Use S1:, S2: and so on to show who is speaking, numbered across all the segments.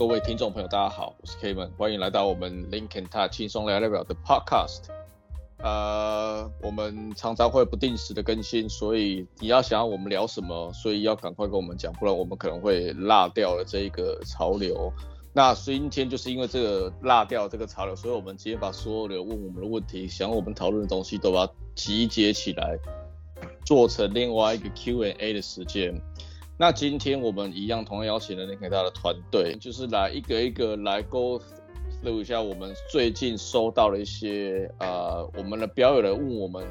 S1: 各位听众朋友，大家好，我是 Kevin，欢迎来到我们 Lincoln Tech 轻松聊聊的 Podcast。呃，我们常常会不定时的更新，所以你要想要我们聊什么，所以要赶快跟我们讲，不然我们可能会落掉了这一个潮流。那今天就是因为这个落掉这个潮流，所以我们今天把所有的问我们的问题、想我们讨论的东西都把它集结起来，做成另外一个 Q&A 的时间。那今天我们一样同样邀请了 Lincoln 大的团队，就是来一个一个来 go through 一下我们最近收到的一些呃，我们的表友来问我们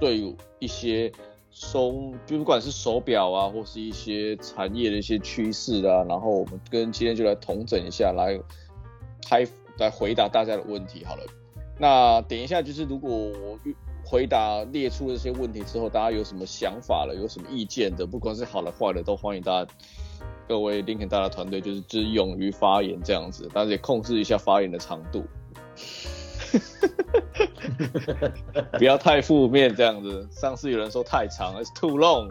S1: 对一些收，就，不管是手表啊，或是一些产业的一些趋势啊，然后我们跟今天就来统整一下，来开来回答大家的问题好了。那等一下就是如果我。回答列出这些问题之后，大家有什么想法了？有什么意见的？不管是好的坏的，都欢迎大家各位 Lincoln 大的团队就是只勇于发言这样子，但是也控制一下发言的长度，不要太负面这样子。上次有人说太长，It's too long。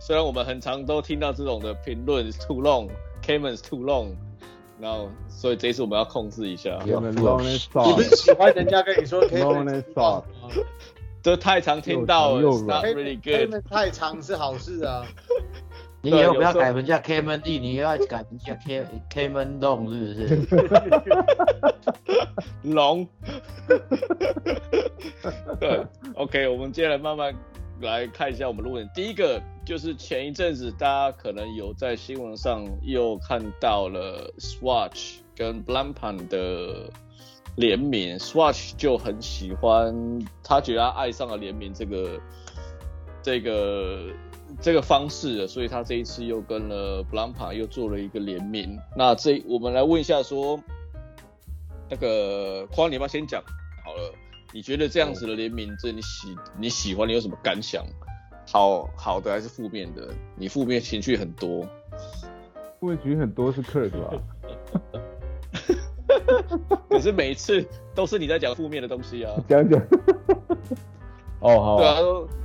S1: 虽然我们很常都听到这种的评论，It's too long，Cayman's too long。然后，所以这一次我们要控制一下。
S2: 你不是喜欢人家跟你说 吗？
S1: 这太常听到了，Not really good。
S2: 太长是好事啊。
S3: 你以后不要改人家 Cayman D，你要改名叫 K Cayman Long 是不是？
S1: 龙。对，OK，我们接下来慢慢来看一下我们的问题。第一个。就是前一阵子，大家可能有在新闻上又看到了 Swatch 跟 Blanpan 的联名，Swatch 就很喜欢，他觉得他爱上了联名这个这个这个方式，所以他这一次又跟了 Blanpan 又做了一个联名。那这我们来问一下说，那个匡，你要先讲好了？你觉得这样子的联名，这你喜你喜欢，你有什么感想？好好的还是负面的？你负面情绪很多，
S4: 负面情绪很多是 Kirk 吧？
S1: 可是每一次都是你在讲负面的东西啊！
S4: 讲讲。哦好。
S1: 对啊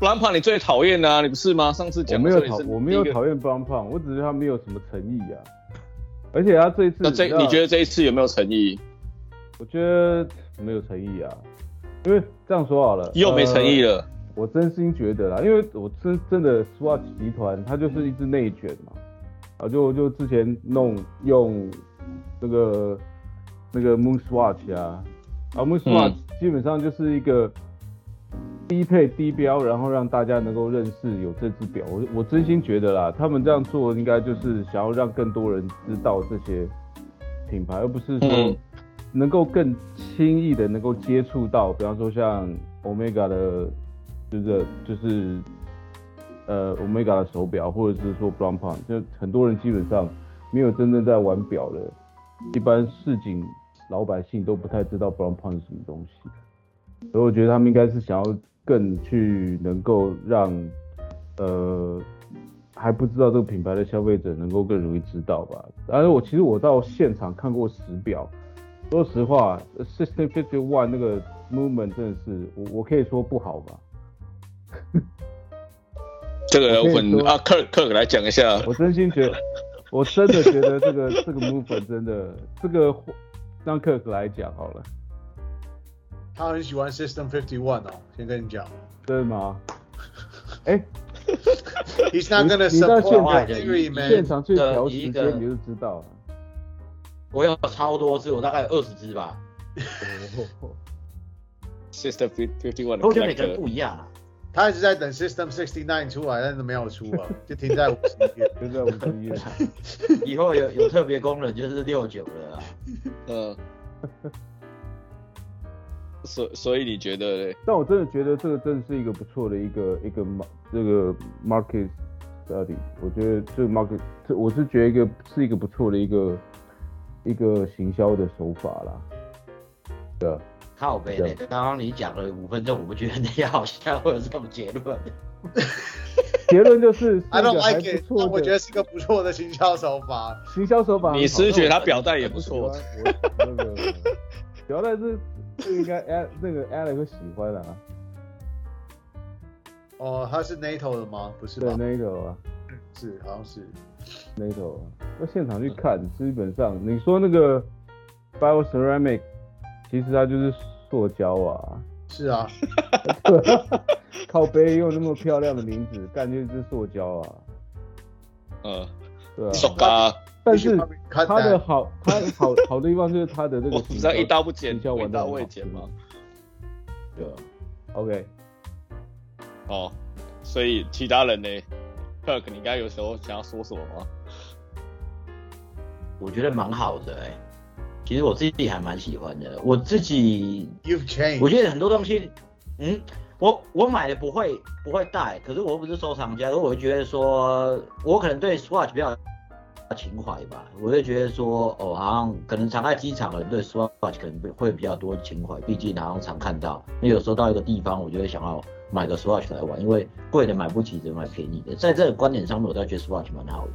S1: ，Blancpain 你最讨厌啊，你不是吗？上次讲。
S4: 我没有讨，我没有讨厌 Blancpain，我只是他没有什么诚意啊。而且他这一次，
S1: 那这你觉得这一次有没有诚意？
S4: 我觉得没有诚意啊，因为这样说好了，
S1: 又没诚意了。呃
S4: 我真心觉得啦，因为我真真的 Swatch 集团，它就是一支内卷嘛，啊，就就之前弄用那个那个 Moon Swatch 啊，啊 Moon Swatch 基本上就是一个低配低标，然后让大家能够认识有这只表。我我真心觉得啦，他们这样做应该就是想要让更多人知道这些品牌，而不是说能够更轻易的能够接触到，比方说像 Omega 的。就是就是，呃，Omega 的手表，或者是说 Brown Pawn，就很多人基本上没有真正在玩表的，一般市井老百姓都不太知道 Brown Pawn 是什么东西，所以我觉得他们应该是想要更去能够让，呃，还不知道这个品牌的消费者能够更容易知道吧。而我其实我到现场看过实表，说实话，System Fifty One 那个 movement 真的是我我可以说不好吧。
S1: 这个要问啊，克克来讲一下。
S4: 我真心觉得，我真的觉得这个这个 movement 真的，这个让克克来讲好了。
S2: 他很喜欢 System 51哦，先跟你讲。
S4: 真的吗？哎
S2: ，He's not gonna support Theory Man。
S4: 现场去调时间你就知道了。
S3: 我有超多只，我大概有二十只吧。
S1: System Fifty One，
S3: 我觉得每个人不一样啊。
S2: 他一直在等 System Sixty Nine 出来，但是没有出啊，就停在五十一页，
S4: 停在五十一页。
S3: 以后有有特别功能就是六九了啊。
S1: 嗯。所所以你觉得嘞？
S4: 但我真的觉得这个真的是一个不错的一个一个 mar 这个 market study。我觉得这个 market，这我是觉得一个是一个不错的一个一个行销的手法啦。对。
S3: 靠背嘞！刚刚你讲了五分钟，我不觉得你好像会有这种结论。
S4: 结论就是，
S2: I don't like it。我觉得是个不错的行销手法。
S4: 行销手法，
S1: 你是觉得他表带也不错？
S4: 那个表带是是应该 a 那个 Alex 会喜欢的啊。
S2: 哦，他是 NATO 的吗？不是吧？
S4: 对，NATO 啊，
S2: 是，好像是。
S4: NATO，那现场去看，基本上你说那个 Bioceramic，其实它就是塑胶啊。
S2: 是啊。
S4: 靠背用那么漂亮的名字，干就是塑胶啊。
S1: 嗯，
S4: 对啊。
S1: 塑胶。
S4: 但是它的好，它好好的地方就是它的这个，
S1: 你知道一刀不剪，一刀未剪吗？
S4: 对啊。OK。
S1: 哦，所以其他人呢？Kirk，你应该有时候想要说什么吗？
S3: 我觉得蛮好的哎、欸，其实我自己还蛮喜欢的。我自己
S2: ，You've changed。
S3: 我觉得很多东西，嗯，我我买的不会不会带，可是我又不是收藏家，所以我会觉得说，我可能对 Swatch 比较情怀吧，我会觉得说，哦，好像可能常在机场的人对 Swatch 可能会比较多情怀，毕竟好像常看到。那有时候到一个地方，我就会想要。买个 Swatch 来玩，因为贵的买不起，只买便宜的。在这个观点上面，我倒觉得 Swatch 蛮好的。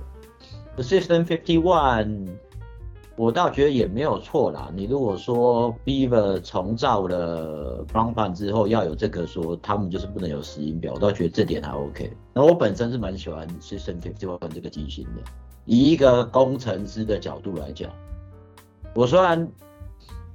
S3: The System 51，我倒觉得也没有错啦。你如果说 Beaver 重造了 Blancpain 之后要有这个说，他们就是不能有石英表，我倒觉得这点还 OK。那我本身是蛮喜欢 System 51这个机型的。以一个工程师的角度来讲，我虽然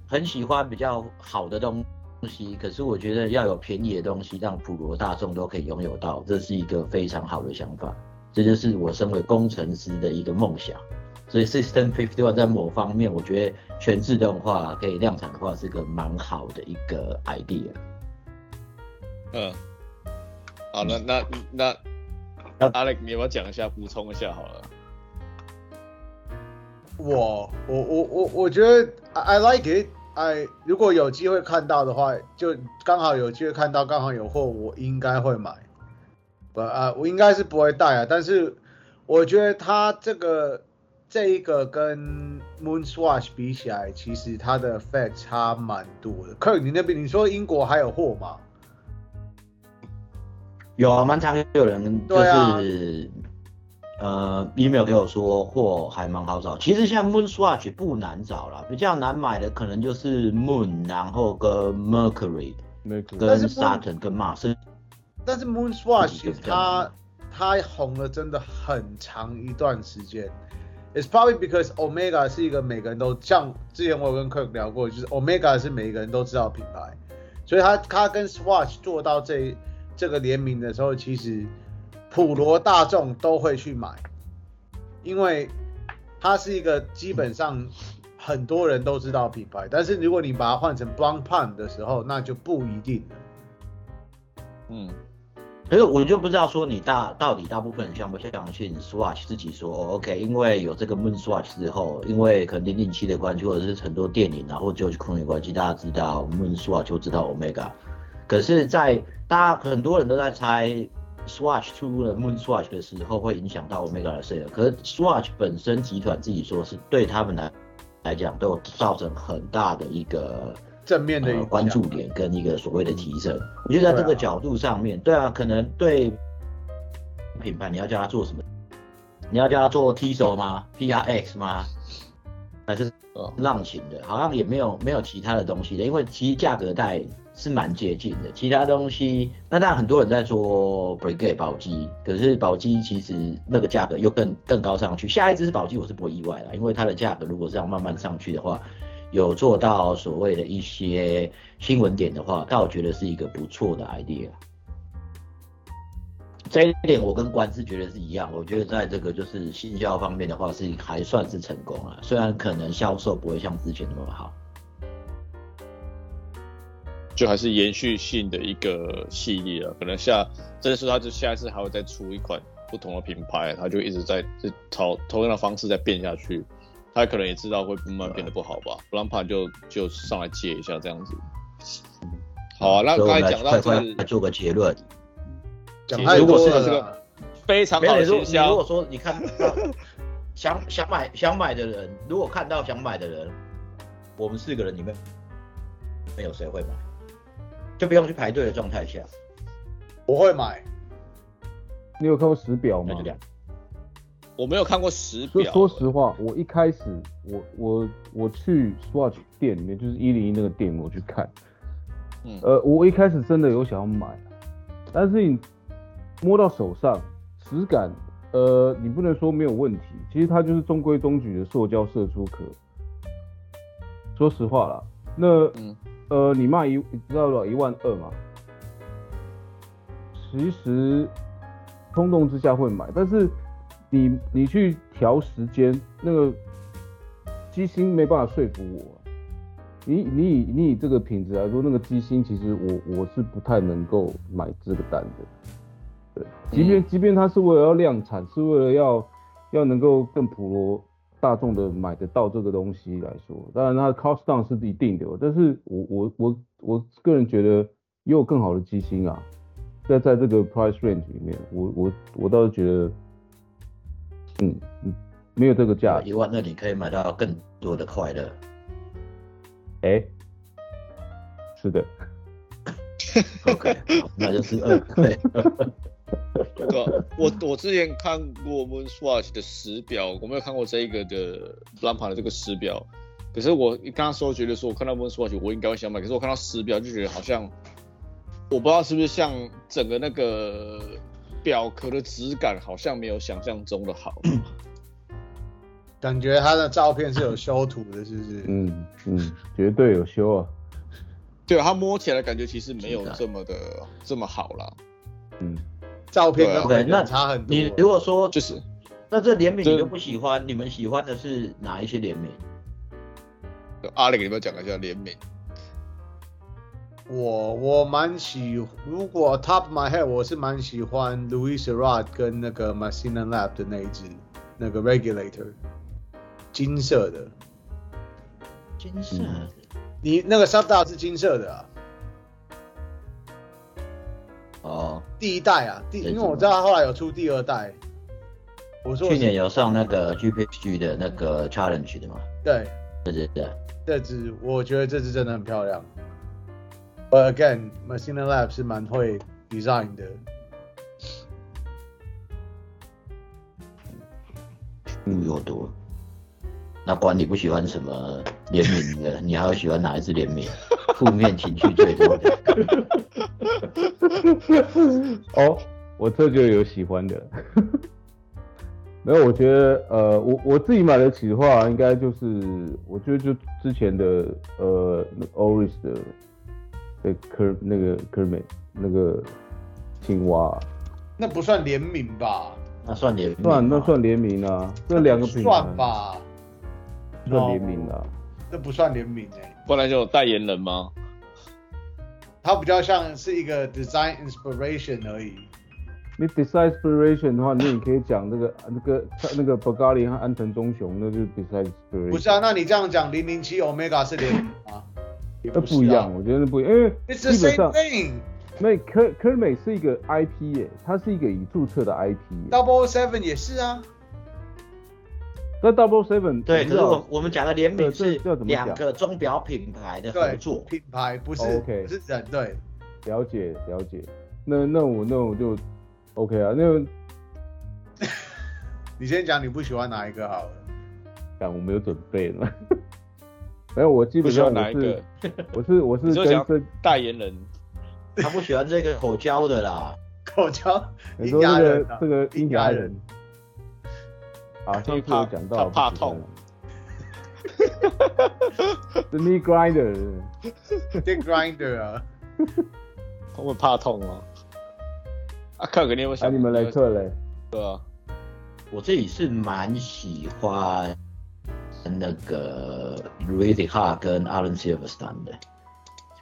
S3: 很喜欢比较好的东。东西，可是我觉得要有便宜的东西，让普罗大众都可以拥有到，这是一个非常好的想法。这就是我身为工程师的一个梦想。所以 System Fifty One 在某方面，我觉得全自动化可以量产的话，是个蛮好的一个 idea。
S1: 嗯，好，那那那那 Alex，你要不要讲一下，补充一下好了？
S2: 我我我我我觉得 I like it。哎，如果有机会看到的话，就刚好有机会看到，刚好有货，我应该会买。不啊，我应该是不会带啊。但是我觉得它这个这一个跟 Moon Swatch 比起来，其实它的 Fat 差蛮多的。Kirk，你那边你说英国还有货吗？
S3: 有啊，蛮常有人就是。呃，email 给我说货还蛮好找，其实像 Moon Swatch 不难找啦，比较难买的可能就是 Moon，然后跟 Mercury，跟 Saturn 跟 Mars。
S2: 但是 Moon Swatch 它它红了真的很长一段时间，It's probably because Omega 是一个每个人都像之前我有跟 Kirk 聊过，就是 Omega 是每个人都知道的品牌，所以他他跟 Swatch 做到这这个联名的时候，其实。普罗大众都会去买，因为它是一个基本上很多人都知道品牌。但是如果你把它换成 Blancpain 的时候，那就不一定了。
S3: 嗯，可是我就不知道说你大到底大部分人相不相信 Swatch 自己说 OK，因为有这个 Moon Swatch 之后，因为可能零零七的关系，或者是很多电影啊，或者 George Clooney 关系，大家知道 Moon Swatch 就知道 Omega。可是，在大家很多人都在猜。Swatch 出了 Moon Swatch 的时候，会影响到 Omega 的 sale。可是 Swatch 本身集团自己说是对他们来来讲，都有造成很大的一个
S2: 正面的、
S3: 呃、关注点跟一个所谓的提升。我觉得在这个角度上面，对啊，可能对品牌你要叫他做什么？你要叫他做 Tissot 吗？PRX 吗？还是浪琴的？好像也没有没有其他的东西的，因为其实价格带。是蛮接近的，其他东西，那当然很多人在说 Brigade 宝鸡，可是宝鸡其实那个价格又更更高上去。下一支是宝鸡，我是不会意外啦，因为它的价格如果是要慢慢上去的话，有做到所谓的一些新闻点的话，但我觉得是一个不错的 idea。这一点我跟关是觉得是一样，我觉得在这个就是行销方面的话是还算是成功了，虽然可能销售不会像之前那么好。
S1: 就还是延续性的一个系列了，可能下，这次他就下一次还会再出一款不同的品牌，他就一直在就朝同样的方式在变下去，他可能也知道会慢慢变得不好吧，不然怕就就上来接一下这样子。好啊，那刚才讲到这个，
S3: 来做个结论，
S2: 讲如果是这个
S1: 非常好的营销，
S3: 如果说你看想想买想买的人，如果看到想买的人，我们四个人里面没有谁会买。就不用去排队的状态下，
S2: 我会买。
S4: 你有看过时表吗？
S1: 我没有看过时表。
S4: 说实话，我一开始我我我去 Swatch 店里面，就是一零一那个店，我去看。嗯。呃，我一开始真的有想要买，但是你摸到手上，质感呃，你不能说没有问题，其实它就是中规中矩的塑胶射出壳。说实话啦，那、嗯、呃，你卖一，你知道了一万二嘛？其实冲动之下会买，但是你你去调时间，那个机芯没办法说服我。你你以你以这个品质来说，那个机芯其实我我是不太能够买这个单的。对，即便即便它是为了要量产，是为了要要能够更普罗大众的买得到这个东西来说，当然它的 cost down 是一定的，但是我我我我个人觉得也有更好的机芯啊，在在这个 price range 里面，我我我倒是觉得，嗯嗯，没有这个价，
S3: 一万那你可以买到更多的快乐。
S4: 哎、欸，是的，
S3: OK，那就是二对。
S1: 对，我我之前看过 Moonswatch 的时表，我没有看过这一个的 Blancpain 的这个时表。可是我刚刚说觉得说，我看到 Moonswatch 我应该会想买，可是我看到时表就觉得好像，我不知道是不是像整个那个表壳的质感好像没有想象中的好。
S2: 感觉他的照片是有修图的，是不是？
S4: 嗯嗯，绝对有修啊。
S1: 对，他摸起来感觉其实没有这么的这么好啦。
S4: 嗯，
S2: 照片跟本人差很多。
S3: 你如果说
S1: 就是，
S3: 那这联名你都不喜欢，你们喜欢的是哪一些联名？
S1: 阿磊，给你们讲一下联名。
S2: 我我蛮喜，如果 Top my head，我是蛮喜欢 Louis Sarrat 跟那个 Messina Lab 的那一只那个 Regulator。金色的，
S3: 金色的，嗯、
S2: 你那个 Subdial 是金色的啊？
S3: 哦，
S2: 第一代啊，第，因为我知道他后来有出第二代。我说我
S3: 去年有上那个 GPG 的那个 Challenge 的嘛？
S2: 对，
S3: 对对对，
S2: 这只我觉得这只真的很漂亮。But again，Messina Lab 是蛮会 design 的。
S3: 嗯，有多。那管你不喜欢什么联名的，你还会喜欢哪一支联名？负面情绪最多的。
S4: 哦，我这就有喜欢的。没有，我觉得呃，我我自己买得起的话，应该就是我觉得就之前的呃，Oris 的那科那个科美那个青蛙。
S2: 那不算联名吧？
S3: 那算联名？
S4: 算，那算联名啊。这两个品牌。
S2: 算吧。
S4: 算联名的，
S2: 这不算联名哎、欸，
S1: 不然就有代言人吗？
S2: 它比较像是一个 design inspiration 而已。
S4: 你 design inspiration 的话，你也可以讲那个那个那个 Bulgari 和安藤忠雄，那就是 design inspiration。
S2: 不是啊，那你这样讲零零七 Omega 是联名吗？
S4: 那不，不一样，我觉得那不一样，因为基本上
S2: It's the same thing。
S4: 那科科美是一个 IP 耶，它是一个已注册的 IP。
S2: Double Seven 也是啊。
S4: 那 Double Seven
S3: 对，可是我我们讲的联名是两个钟表品牌的合作，
S2: 品牌不是
S4: OK，
S2: 不是人对。
S4: 了解了解，那那我那我就 OK 啊，那
S2: 你先讲你不喜欢哪一个好了。
S4: 讲我没有准备了，没有，我基本上我是 我是我是跟这
S1: 代言人，
S3: 他不喜欢这个口交的啦，
S2: 口交，
S4: 你说这个这个阴阳人。啊，上次有讲到
S1: 他怕痛
S4: ，The knee grinder，dick
S2: grinder 啊，
S1: 他们怕痛啊？啊，看肯定会想。
S4: 啊，你们来测嘞？
S1: 对啊，
S3: 我自己是蛮喜欢那个 Louis Sarrat 跟 Alan Silverstone 的。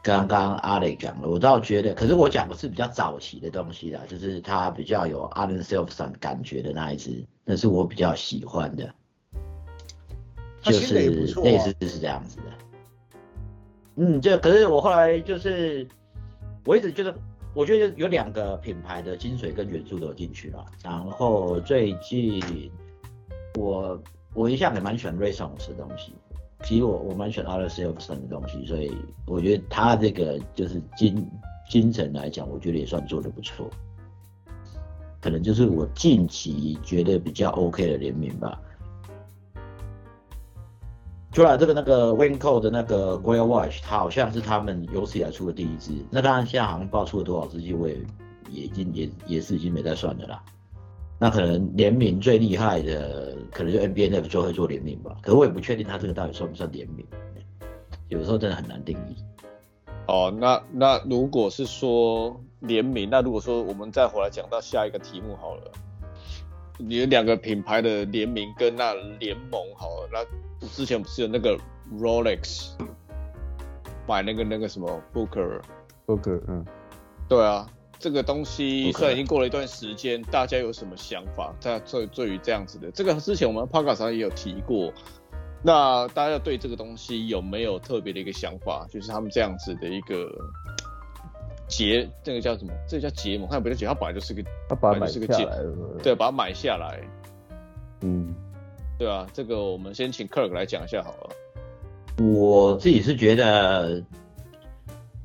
S3: 刚刚阿磊讲了，我倒觉得，可是我讲的是比较早期的东西啦，就是他比较有 Allen Silverstone 感觉的那一只，那是我比较喜欢的，就是类似是这样子的。嗯，就可是我后来就是，我一直觉得，我觉得有两个品牌的精髓跟元素都有进去了。然后最近我我一向也蛮喜欢 Racons 的东西。其实我我蛮喜欢 Allen Silverstone 的东西，所以我觉得他这个就是精精神来讲，我觉得也算做得不错。可能就是我近期觉得比较 OK 的联名吧。除了这个那个 Winco 的那个 Grail Watch，它好像是他们有史以来出的第一支。那当然现在好像爆出了多少支，我也也已经也也是已经没在算的啦。那可能联名最厉害的，可能就 NBNF 就会做联名吧。可是我也不确定他这个到底算不算联名，有时候真的很难定义。
S1: 哦，那那如果是说联名，那如果说我们再回来讲到下一个题目好了，你的两个品牌的联名跟那联盟好了，那之前不是有那个 Rolex 买那个那个什么 Booker，Booker，
S4: 嗯，
S1: 对啊。这个东西虽然已经过了一段时间，大家有什么想法？在对对于这样子的，这个之前我们 Podcast 上也有提过。那大家对这个东西有没有特别的一个想法？就是他们这样子的一个结，这个叫什么？这个叫结盟，它不叫结，它本来就是个，
S4: 它把它买是个结，
S1: 对，把它买下来。
S4: 嗯，
S1: 对啊，这个我们先请 Kirk 来讲一下好了。
S3: 我自己是觉得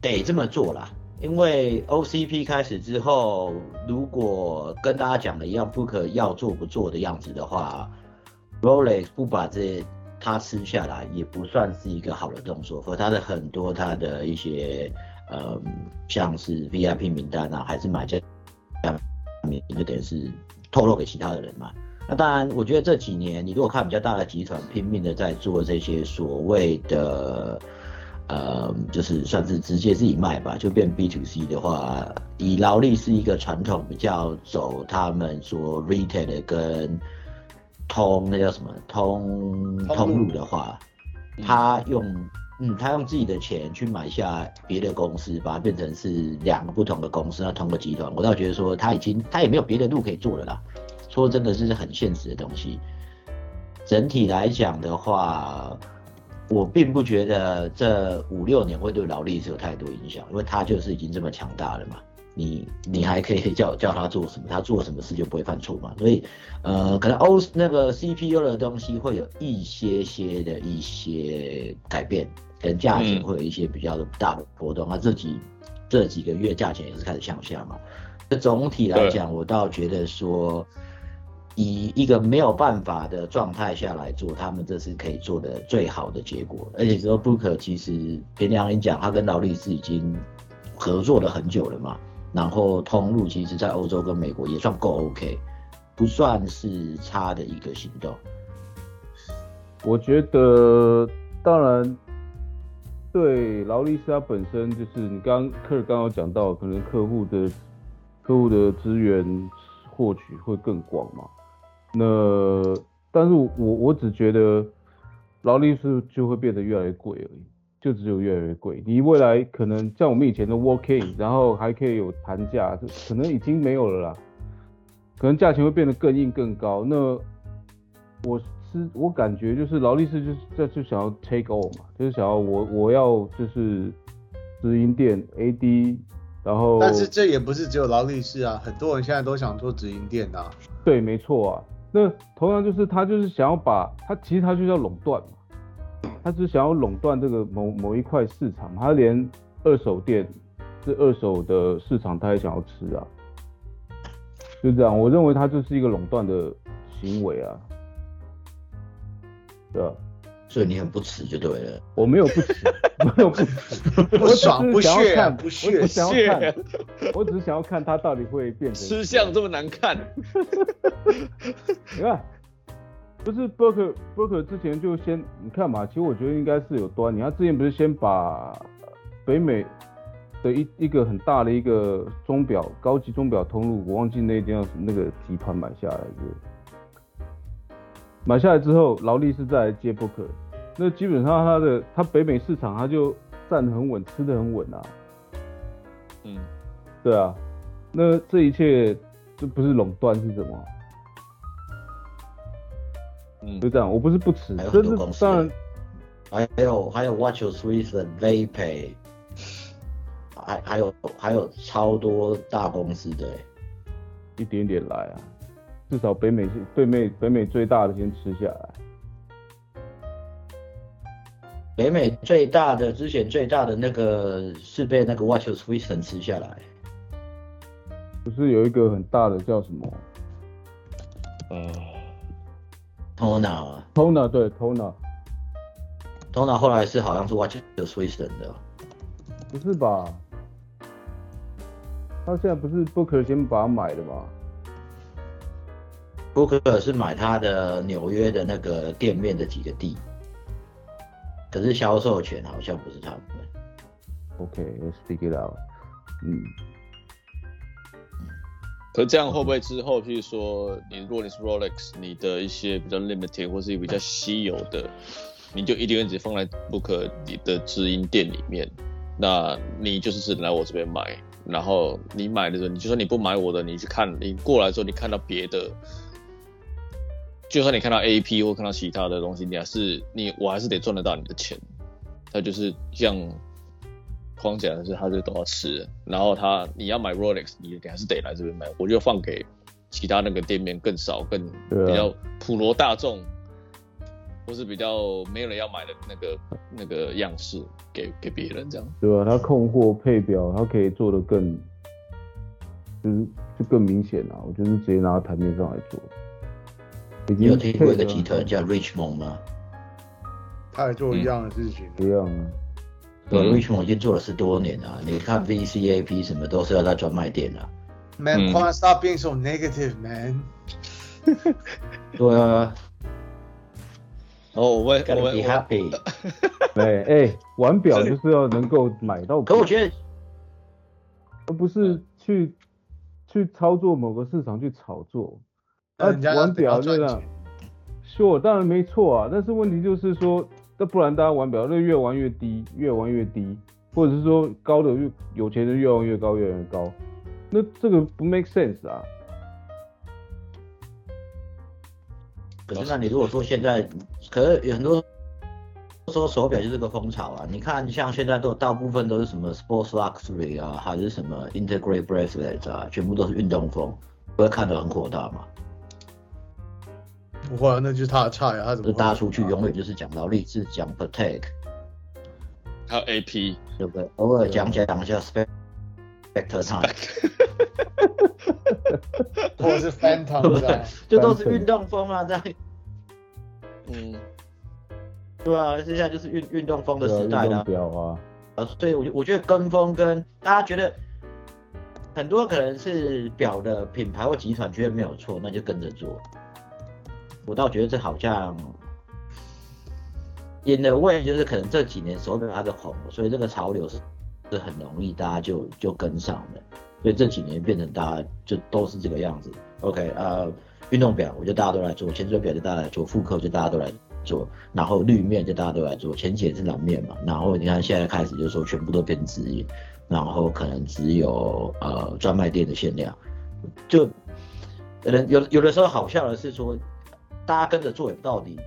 S3: 得这么做啦。因为 OCP 开始之后，如果跟大家讲的一样，不可要做不做的样子的话，Rolex 不把这他吃下来，也不算是一个好的动作。和他的很多他的一些，嗯，像是 VIP 名单啊，还是买家名，就等于是透露给其他的人嘛。那当然，我觉得这几年你如果看比较大的集团拼命的在做这些所谓的。呃，就是算是直接自己卖吧，就变 B to C 的话，以劳力是一个传统比较走他们说 retail 的跟通那叫什么通通路的话，他用嗯他用自己的钱去买下别的公司，把它变成是两个不同的公司，那同个集团，我倒觉得说他已经他也没有别的路可以做了啦。说真的，是很现实的东西。整体来讲的话。我并不觉得这五六年会对劳力士有太多影响，因为他就是已经这么强大了嘛。你你还可以叫叫他做什么，他做什么事就不会犯错嘛。所以，呃，可能 O 那个 CPU 的东西会有一些些的一些改变，跟价钱会有一些比较大的波动。那、嗯、这几这几个月价钱也是开始向下嘛。那总体来讲，我倒觉得说。以一个没有办法的状态下来做，他们这是可以做的最好的结果。而且说 Booker 其实凭良心讲，他跟劳力士已经合作了很久了嘛。然后通路其实在欧洲跟美国也算够 OK，不算是差的一个行动。
S4: 我觉得，当然，对劳力士它本身就是你刚刚 Kirk 刚刚讲到，可能客户的客户的资源获取会更广嘛。那，但是我我只觉得劳力士就会变得越来越贵而已，就只有越来越贵。你未来可能像我们以前的 working，然后还可以有谈价，可能已经没有了啦。可能价钱会变得更硬更高。那我是我感觉就是劳力士就是在就想要 take all 嘛，就是想要我我要就是直营店 AD。然后，
S2: 但是这也不是只有劳力士啊，很多人现在都想做直营店啊。
S4: 对，没错啊。那同样就是他就是想要把他其实他就叫垄断嘛，他只想要垄断这个某某一块市场，他连二手店这二手的市场他也想要吃啊，就这样，我认为他就是一个垄断的行为啊，对啊。
S3: 所以你很不耻就对了，
S4: 我没有不耻，没有不耻，
S2: 不爽不屑
S4: 看，
S2: 不屑，
S4: 想要看，我只是想要看他到底会变成
S1: 吃相这么难看。
S4: 你看，不是 Booker Booker 之前就先你看嘛，其实我觉得应该是有端倪。他之前不是先把北美的一一个很大的一个钟表高级钟表通路，我忘记那间那个集团买下来是。买下来之后，劳力士再来接 Booker，那基本上它的它北美市场它就站得很稳，吃得很稳啊。
S1: 嗯，
S4: 对啊，那这一切这不是垄断是什么？
S1: 嗯，
S4: 就这样，我不是不吃，
S3: 还有很多公司，还有还有 Watches Swiss Vapay，还还有还有超多大公司的，
S4: 一点点来啊。至少北美是北美北美最大的先吃下来。
S3: 北美最大的之前最大的那个是被那个 Watches Swiss 吃下来。
S4: 不是有一个很大的叫什么？
S3: 呃，Tona。
S4: Tona 对 Tona。
S3: Tona 后来是好像是 Watches Swiss 的。
S4: 不是吧？他现在不是 Booker 先把它买的吗？
S3: 布克是买他的纽约的那个店面的几个地，可是销售权好像不是他们。
S4: OK，let's figure it out。嗯。
S1: 可这样会不会之后，譬如说，你如果你是 Rolex，你的一些比较 limited 或是比较稀有的，你就一定会只放在 Booker 你的直营店里面，那你就是只能来我这边买。然后你买的时候，你就算你不买我的，你去看，你过来之后，你看到别的，就算你看到 AP 或看到其他的东西，你还是你，我还是得赚得到你的钱。它就是像框起来的是，他就都要吃。然后他你要买 Rolex，你你还是得来这边买，我就放给其他那个店面更少、更比较普罗大众。或是比较没有人要买的那个那个样式给给别人这样，
S4: 对啊？他控货配表，他可以做的更，就是就更明显啊。我就是直接拿到台面上来做。
S3: 你有听过一个集团叫 Richmond 吗？
S2: 他也做一样的事情，
S4: 一样啊。
S3: 对，Richmond 已经做了十多年了。你看 VCAP 什么都是要在专卖店的。
S2: Man，can't stop being so negative, man。
S3: 对啊。
S1: 哦，我会，我
S3: 会 happy。
S4: 对，哎，玩表就是要能够买到。
S3: 可我觉得，
S4: 而不是去去操作某个市场去炒作。啊，玩表对吧？Sure，当然没错啊。但是问题就是说，那不然大家玩表，那越玩越低，越玩越低，或者是说高的越有钱的越玩越高，越玩越高，那这个不 make sense 啊。
S3: 可是那你如果说现在，可是有很多说手表就是个风潮啊。你看像现在都大部分都是什么 sports luxury 啊，还是什么 integrate bracelets 啊，全部都是运动风，不会看得很火大吗？
S2: 不会，那就是他的菜啊，他怎么？
S3: 大家出去永远就是讲劳力士，讲 Patek，
S1: 还有 AP，
S3: 对不对？偶尔讲讲一下 Spectre Time，
S2: 或者是对？
S3: 这都是运动风啊，在。嗯，对啊，现在就是运运动风的时代了。
S4: 表啊，
S3: 啊，所以我我觉得跟风跟大家觉得很多可能是表的品牌或集团觉得没有错，那就跟着做。我倒觉得这好像 in a way 就是可能这几年手表它的红，所以这个潮流是是很容易大家就就跟上的，所以这几年变成大家就都是这个样子。OK 啊、运动表，我觉得大家都来做；潜水表就大家来做；复刻就大家都来做；然后绿面就大家都来做；浅浅是蓝面嘛。然后你看现在开始就是说全部都变直营，然后可能只有呃专卖店的限量。就有有有的时候好笑的是说，大家跟着做也不到底，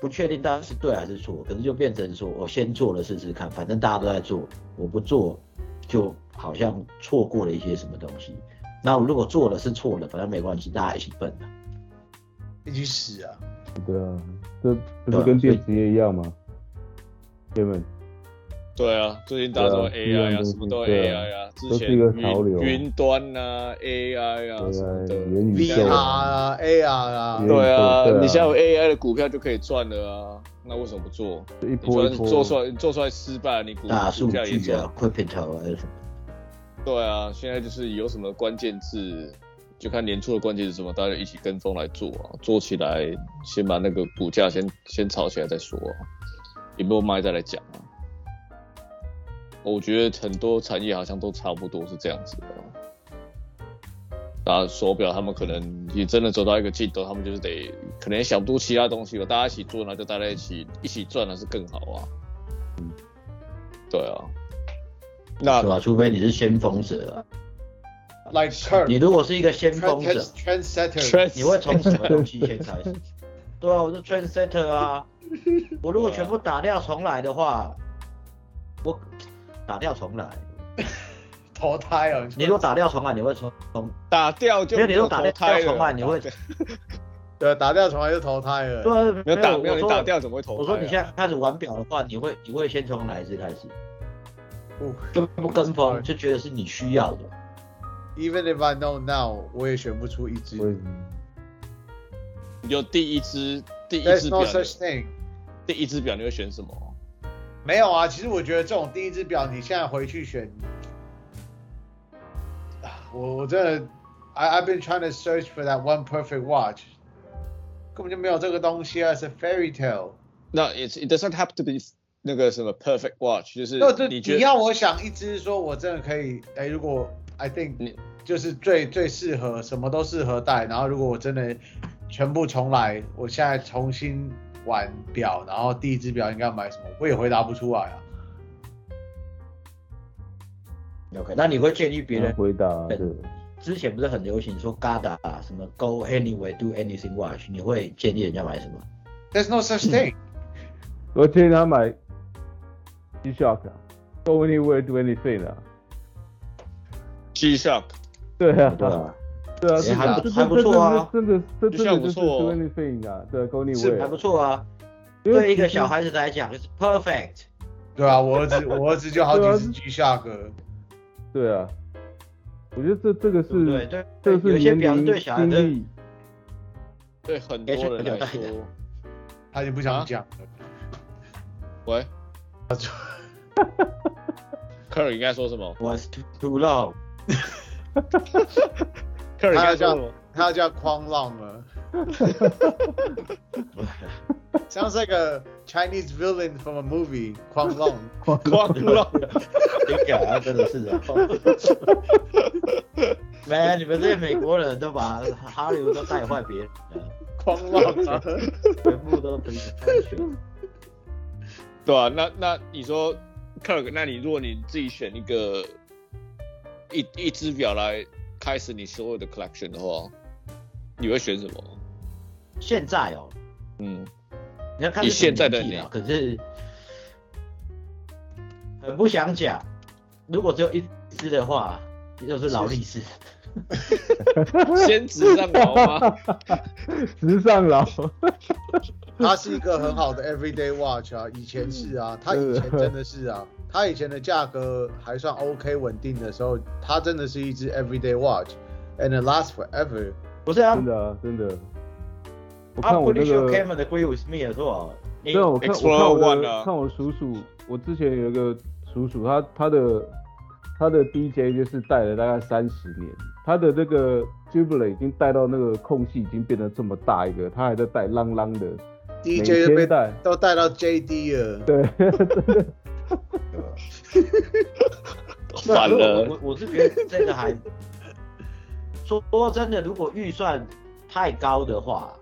S3: 不确定大家是对还是错。可是就变成说我先做了试试看，反正大家都在做，我不做就好像错过了一些什么东西。那我如果做了是错了，反正没关系，大家一起笨啊。
S2: 一起死啊！
S4: 对啊，这不是跟电子业一样吗？对吗？
S1: 对啊，最近大家说 AI 啊，什么都 AI 啊，之前云端啊，AI 啊什么的
S2: ，VR 啊，AR 啊，
S1: 对啊，你现在有 AI 的股票就可以赚了啊，那为什么不做？你说你做出来，你做出来失败，你股
S3: 大数据
S1: 啊
S3: ，Crypto 还是什么？
S1: 对啊，现在就是有什么关键字。就看年初的关键是什么，大家一起跟风来做啊，做起来先把那个股价先先炒起来再说啊，有没有卖再来讲啊。我觉得很多产业好像都差不多是这样子的。大家手表他们可能也真的走到一个尽头，他们就是得可能也想不出其他东西了，大家一起做，呢就大家一起一起赚，那是更好啊。嗯，对啊。那
S3: 是吧？除非你是先锋者啊。
S2: Like Kurt,
S3: 你如果是一个先锋者
S2: trendsetter
S3: 你会从什么东西先开始？对啊，我是 trendsetter 啊。我如果全部打掉重来的话，我打掉重来，
S2: 投胎啊！
S3: 你如果打掉重来，你会从从
S1: 打掉就没有，
S3: 你如果打掉重来，你会
S2: 对，打掉重来就投胎了。
S3: 对，
S1: 没有打没有你打掉怎么会投胎？
S3: 我说你现在开始玩表的话，你会你会先从哪一次开始？跟不跟风，就觉得是你需要的。
S2: Even if I know now，我也选不出一只。
S1: 有第一只，第一只表。
S2: No。
S1: 第一只表你会选什么？
S2: 没有啊，其实我觉得这种第一只表，你现在回去选，我我真的，I I've been trying to search for that one perfect watch，根本就没有这个东西啊，是 fairy tale。
S1: 那 it it doesn't have to be 那个什么 perfect watch，就是你
S2: 要我想一只说我真的可以，哎、欸，如果 I think 你就是最最适合，什么都适合戴，然后如果我真的全部重来，我现在重新玩表，然后第一只表应该买什么，我也回答不出来啊。
S3: OK，那你会建议别人
S4: 回答？对，
S3: 之前不是很流行说 Gada 什么 Go Anywhere Do Anything Watch，你会建议人家买什么
S2: ？There's no such thing。
S4: 我建议他买 G-Shock，Go Anywhere Do Anything 啊。
S1: G-Shock。
S4: 对啊，对啊，对啊，
S3: 还还不错啊，
S4: 真的，真的，真的就是
S1: Do
S4: Anything 啊，对，Go Anywhere
S3: 还不错啊。对一个小孩子来讲就是 perfect。
S2: 对啊，我儿子，我儿子就好几十 G-Shock。
S4: 对啊，我觉得这这个是，
S3: 对对，
S4: 这是年龄
S3: 对小孩的，
S1: 对很多人来说，
S2: 他就不想讲了。
S1: 喂，科尔应该说什么
S3: ？Was too long。
S1: 科尔应该叫
S2: 他要叫框浪了。像是一个 Chinese villain from a movie，框浪，
S1: 框浪。
S3: 啊，真的是的。Man，你们这些美国人都把哈利都带坏别人，
S2: 框浪啊，
S3: 全部都可以
S1: 对啊，那那你说，Kirk，那你如果你自己选一个一一只表来开始你所有的 collection 的话，你会选什么？
S3: 现在哦，
S1: 嗯，
S3: 你要看
S1: 你现在的你，
S3: 可是很不想讲。如果只有一只的话，就是劳力士。
S1: 先直上劳吗？
S4: 直上劳。
S2: 它是一个很好的 everyday watch 啊，以前是啊，它以前真的是啊，它以前的价格还算 OK 稳定的时候，它真的是一只 everyday watch，and it lasts forever。
S3: 不是啊，
S4: 真的啊，真的。我看我那个。
S3: Cameron agree with me 是吧？
S4: 对啊，我看我看我看我叔叔，我之前有一个叔叔，他他的他的 DJ 就是戴了大概三十年，他的这个 Jubilee 已经戴到那个空隙已经变得这么大一个，他还在戴啷啷的。
S2: DJ 被带都带到 JD 了，
S4: 对，真的，
S1: 反了。
S3: 我我是觉得真的还说说真的，如果预算太高的话，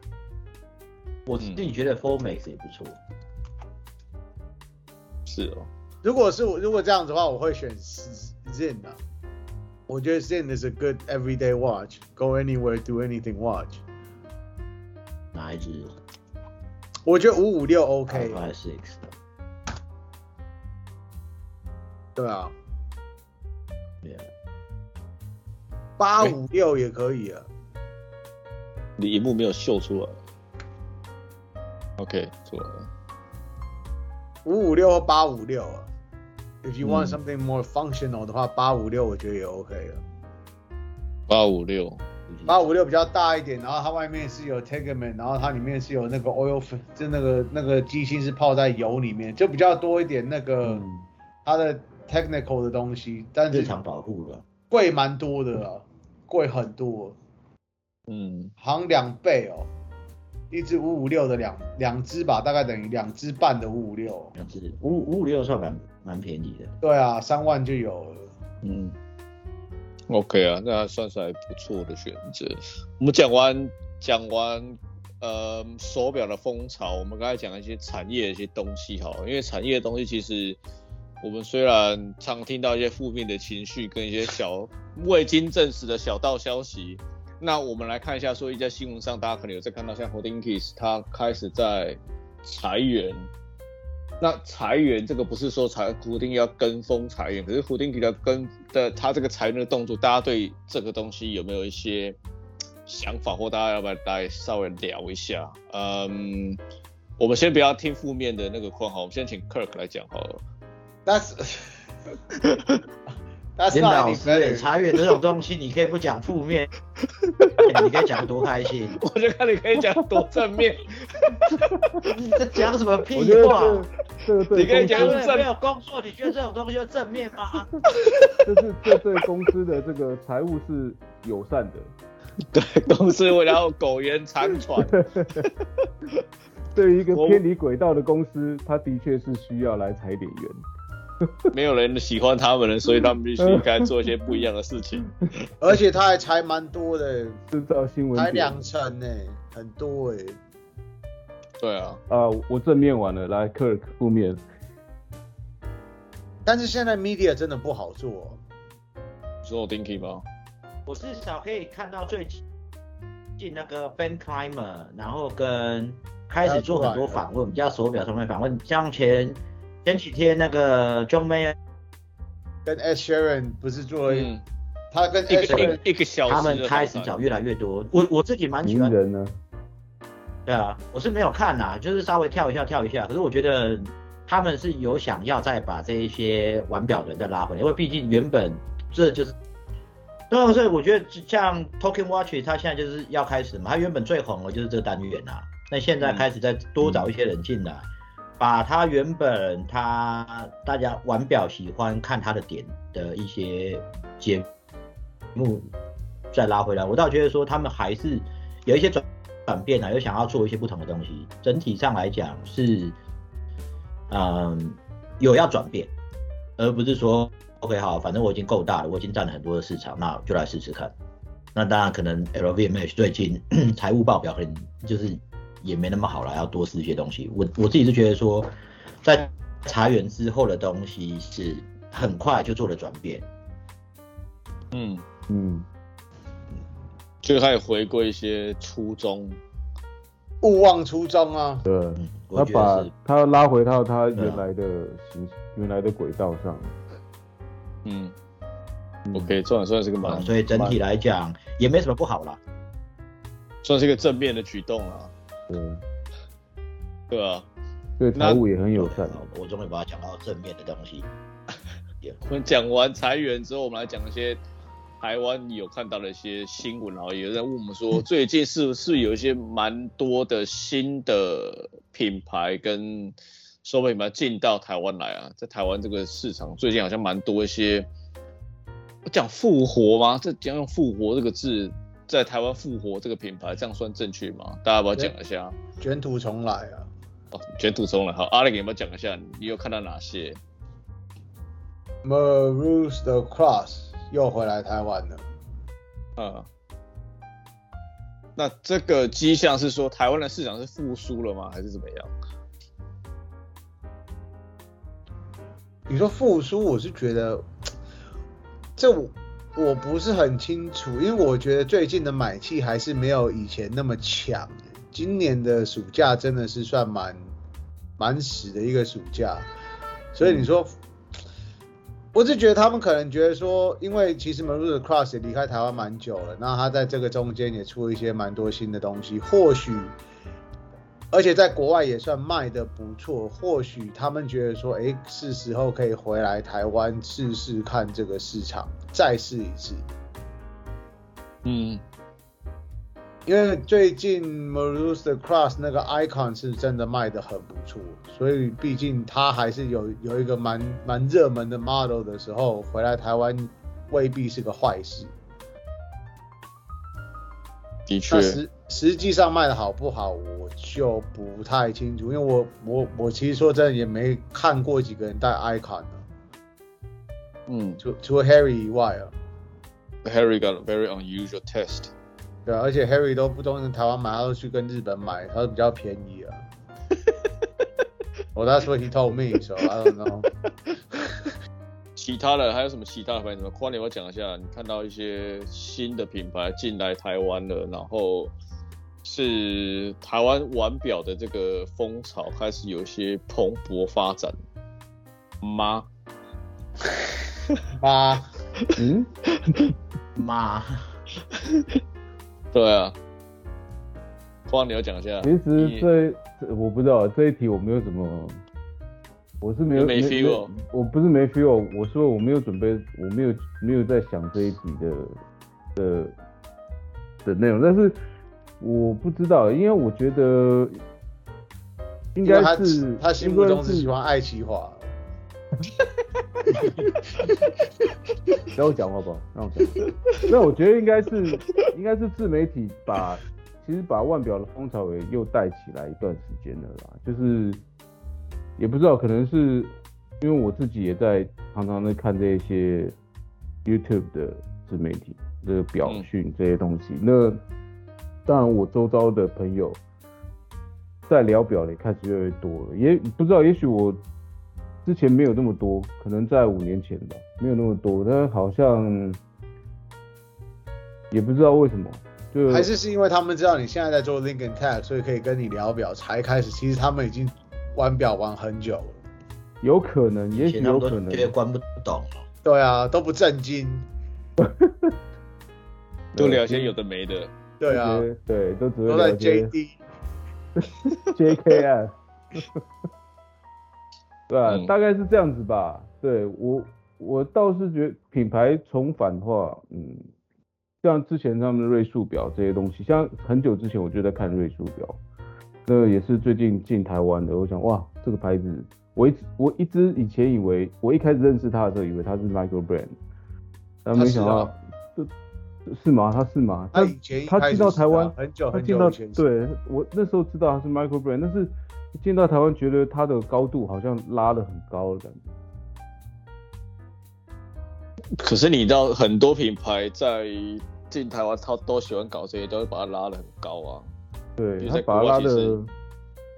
S3: 我自己觉得 Formex 也不错。
S1: 是哦，
S2: 如果是我如果这样子的话，我会选 Sinn 的。我觉得 Sinn is a good everyday watch，go anywhere do anything watch。
S3: 哪一只？
S2: 我觉得五五六 OK。
S3: Five six。
S2: 对啊。八五六也可以啊。
S1: 你荧幕没有秀出来。OK，错了。
S2: 五五六和八五六啊。If you want something more functional 的话，八五六我觉得也 OK 了。
S1: 八五六。
S2: 八五六比较大一点，然后它外面是有 Tegament，然后它里面是有那个 oil，就那个那个机芯是泡在油里面，就比较多一点那个它的 technical 的东西，但是
S3: 日常保护了，
S2: 贵蛮多的啊，贵很多，
S1: 嗯，
S2: 好像两倍哦，一只五五六的两两支吧，大概等于两支半的五五六，
S3: 两支五五五六算蛮蛮便宜的，
S2: 对啊，三万就有了，
S1: 嗯。OK 啊，那算是还不错的选择。我们讲完讲完呃手表的风潮，我们刚才讲一些产业的一些东西哈，因为产业的东西其实我们虽然常听到一些负面的情绪跟一些小未经证实的小道消息，那我们来看一下，说一在新闻上大家可能有在看到，像 Hodinkee 他开始在裁员。那裁员这个不是说裁固定要跟风裁员，可是胡丁提的跟的他这个裁员的动作，大家对这个东西有没有一些想法，或大家要不要来稍微聊一下？嗯，我们先不要听负面的那个框，哈，我们先请 Kirk 来讲好了。
S2: That's
S3: 林老师，裁员这种东西，你可以不讲负面，你可以讲多开心。
S1: 我就看你可以讲多正面。
S3: 你在讲什么屁话？
S1: 你可以讲正
S3: 没有工作，你觉得这种东西就正面吗？
S4: 就是这对公司的这个财务是友善的。
S1: 对，公司为了要苟延残喘。
S4: 对于一个偏离轨道的公司，他的确是需要来踩点员。
S1: 没有人喜欢他们了，所以他们必须应该做一些不一样的事情。
S2: 而且他还裁蛮多的，
S4: 制造新闻，
S2: 才两成呢，很多哎。
S1: 对啊。
S4: 啊，我正面完了，来，Kirk 负面。
S2: 但是现在 media 真的不好做。
S1: 你说我 Dinky 吗？
S3: 我至少可以看到最近那个 Ben Climber，然后跟开始做很多访问，比较手表上面访问，像前。前几天那个 John Mayer
S2: 跟 Ed Sheeran 不是做了，嗯、他跟 Ed Sheeran
S1: 一个小时，
S3: 他们开始找越来越多。我我自己蛮喜欢。
S4: 人呢？
S3: 对啊，我是没有看呐，就是稍微跳一下跳一下。可是我觉得他们是有想要再把这一些玩表的人再拉回来，因为毕竟原本这就是，对啊，所以我觉得像 Talking Watch，它现在就是要开始嘛，它原本最红的就是这个单元啊，那现在开始再多找一些人进来。嗯嗯把他原本他大家玩表喜欢看他的点的一些节目再拉回来，我倒觉得说他们还是有一些转转变啊，有想要做一些不同的东西。整体上来讲是，嗯，有要转变，而不是说 OK 好，反正我已经够大了，我已经占了很多的市场，那就来试试看。那当然可能 LVMH 最近 财务报表很就是。也没那么好了，要多试一些东西。我我自己是觉得说，在裁员之后的东西是很快就做了转变。
S1: 嗯嗯，就开始回归一些初衷，
S2: 勿忘初衷啊。
S4: 对，他把他拉回到他原来的形、原来的轨道上。
S1: 嗯，OK，这也算是个蛮，
S3: 所以整体来讲也没什么不好啦，
S1: 算是一个正面的举动啊。对，对啊，
S4: 对财务也很友善。
S3: 我终于把它讲到正面的东西。
S1: 我们讲完裁员之后，我们来讲一些台湾有看到的一些新闻。然后有人问我们说，最近是不是有一些蛮多的新的品牌跟手表品牌进到台湾来啊？在台湾这个市场，最近好像蛮多一些。我讲复活吗？这讲用复活这个字。在台湾复活这个品牌，这样算正确吗？大家要不要讲一下？
S2: 卷土重来啊！
S1: 哦，卷土重来。好，阿力，有没有讲一下？你有看到哪些
S2: ？Marusz the Cross 又回来台湾了。
S1: 嗯。那这个迹象是说台湾的市场是复苏了吗？还是怎么样？
S2: 你说复苏，我是觉得这我。我不是很清楚，因为我觉得最近的买气还是没有以前那么强。今年的暑假真的是算蛮蛮死的一个暑假，所以你说，我是觉得他们可能觉得说，因为其实 m a r u d Cross 也离开台湾蛮久了，那他在这个中间也出了一些蛮多新的东西，或许。而且在国外也算卖的不错，或许他们觉得说，哎，是时候可以回来台湾试试看这个市场，再试一次。
S1: 嗯，
S2: 因为最近 Marusz the Cross 那个 Icon 是真的卖的很不错，所以毕竟它还是有有一个蛮蛮热门的 model 的时候，回来台湾未必是个坏事。
S1: 的确，
S2: 实实际上卖的好不好，我就不太清楚，因为我我我其实说真的也没看过几个人戴 Icon 的，
S1: 嗯，
S2: 除除了 Harry 以外啊
S1: ，Harry got a very unusual test，
S2: 对啊，而且 Harry 都不都在台湾买，他都去跟日本买，他都比较便宜啊。我 that's what he told me，so I don't know。
S1: 其他的还有什么其他的牌子吗？宽，你我讲一下，你看到一些新的品牌进来台湾了，然后是台湾腕表的这个风潮开始有一些蓬勃发展吗？
S2: 妈，
S3: 嗯，妈，
S1: 对啊，光，你要讲一下。
S4: 其实这我不知道这一题我没有什么。我是没有没 feel，我不是没 feel，我说我没有准备，我没有没有在想这一题的的的内容，但是我不知道，因为我觉得应该是
S2: 他，他心目中是喜欢爱奇华，
S4: 让我讲话吧，让我讲。那我觉得应该是，应该是自媒体把，其实把腕表的风潮也又带起来一段时间了啦。就是也不知道，可能是因为我自己也在常常在看这一些 YouTube 的自媒体的表讯这些东西。嗯、那当然，我周遭的朋友在聊表也开始越来越多了，也不知道，也许我。之前没有那么多，可能在五年前吧，没有那么多，但好像也不知道为什么，就
S2: 还是是因为他们知道你现在在做 Link and Tag，所以可以跟你聊表才开始。其实他们已经玩表玩很久了，
S4: 有可能，也许有可能，
S3: 关不懂。
S2: 对啊，都不正经，
S1: 都聊些有的没的。
S2: 对啊，
S4: 对，都只会
S2: 都在 JD、
S4: JKR。对啊，
S1: 嗯、
S4: 大概是这样子吧。对我，我倒是觉得品牌重返的话，嗯，像之前他们的瑞数表这些东西，像很久之前我就在看瑞数表，那也是最近进台湾的。我想，哇，这个牌子，我一我一直以前以为，我一开始认识他的时候，以为他是 Michael brand，但没想到，是，是吗？他是吗？
S2: 他
S4: 他进到台湾
S2: 很久很
S4: 久以前，对我那时候知道他是 Michael brand，但是。进到台湾，觉得它的高度好像拉得很高的感觉。
S1: 可是你知道，很多品牌在进台湾，他都喜欢搞这些，都会把它拉得很高啊。
S4: 对，他把它拉的，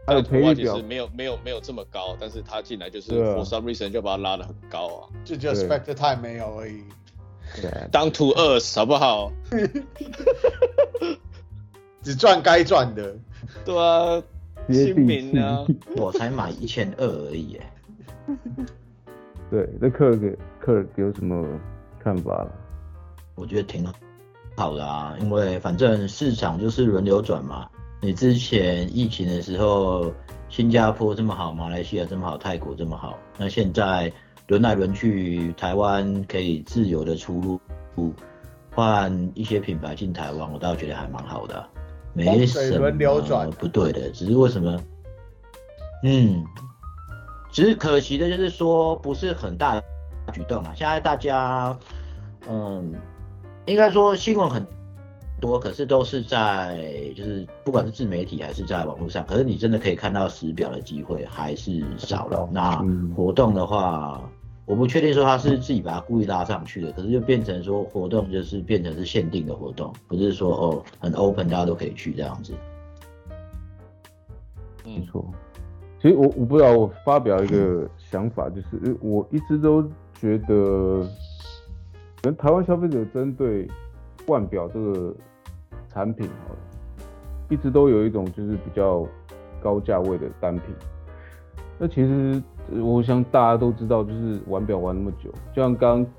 S1: 它的赔率其实没有没有没有这么高，但是他进来就是 for some reason 就把它拉得很高啊。
S2: 就 just spec the time 没有而已。
S4: 对
S1: ，down to earth 好不好？
S2: 只赚该赚的。
S1: 对啊。亲民啊！
S3: 我才买一千二而已耶。
S4: 对，那克尔给克尔有什么看法了？
S3: 我觉得挺好的啊，因为反正市场就是轮流转嘛。你之前疫情的时候，新加坡这么好，马来西亚这么好，泰国这么好，那现在轮来轮去，台湾可以自由的出入，换一些品牌进台湾，我倒觉得还蛮好的啊。没什么不对的，只是为什么？嗯，只是可惜的就是说不是很大的举动啊。现在大家，嗯，应该说新闻很多，可是都是在就是不管是自媒体还是在网络上，可是你真的可以看到实表的机会还是少了。那活动的话。我不确定说他是自己把它故意拉上去的，可是就变成说活动就是变成是限定的活动，不是说哦很 open 大家都可以去这样子。
S4: 没错，其实我我不知道，我发表一个想法，就是我一直都觉得，可能台湾消费者针对腕表这个产品，好，一直都有一种就是比较高价位的单品。那其实。我想大家都知道，就是玩表玩那么久，就像刚刚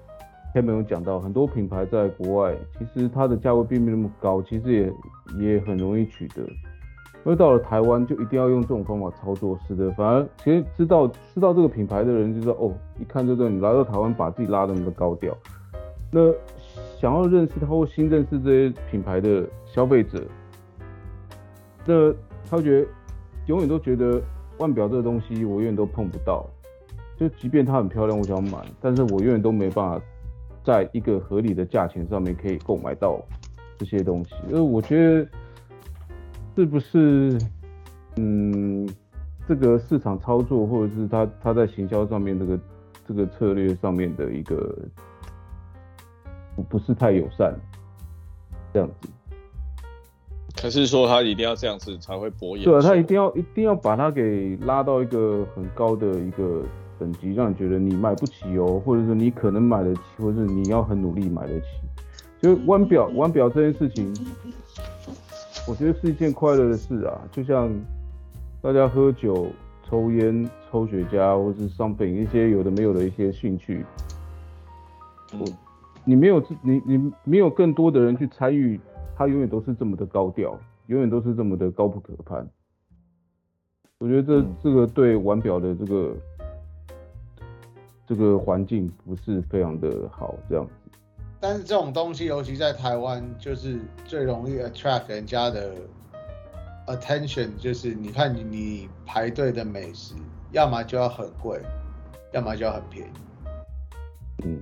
S4: 前面有讲到，很多品牌在国外，其实它的价位并没那么高，其实也也很容易取得。而到了台湾，就一定要用这种方法操作，是的，反而其实知道知道这个品牌的人就知道，哦，一看就知道你来到台湾，把自己拉得那么高调。那想要认识他或新认识这些品牌的消费者，那他觉得永远都觉得。腕表这个东西，我永远都碰不到。就即便它很漂亮，我想买，但是我永远都没办法在一个合理的价钱上面可以购买到这些东西。因为我觉得是不是，嗯，这个市场操作，或者是他他在行销上面这个这个策略上面的一个不是太友善，这样子。
S1: 可是说他一定要这样子才会博眼。
S4: 对啊，他一定要一定要把它给拉到一个很高的一个等级，让你觉得你买不起哦，或者是你可能买得起，或者是你要很努力买得起。就腕表，腕表这件事情，我觉得是一件快乐的事啊。就像大家喝酒、抽烟、抽雪茄，或是 something 一些有的没有的一些兴趣，我你没有你你没有更多的人去参与。它永远都是这么的高调，永远都是这么的高不可攀。我觉得这、嗯、这个对玩表的这个这个环境不是非常的好，这样子。
S2: 但是这种东西，尤其在台湾，就是最容易 attract 人家的 attention，就是你看你你排队的美食，要么就要很贵，要么就要很便宜。
S4: 嗯，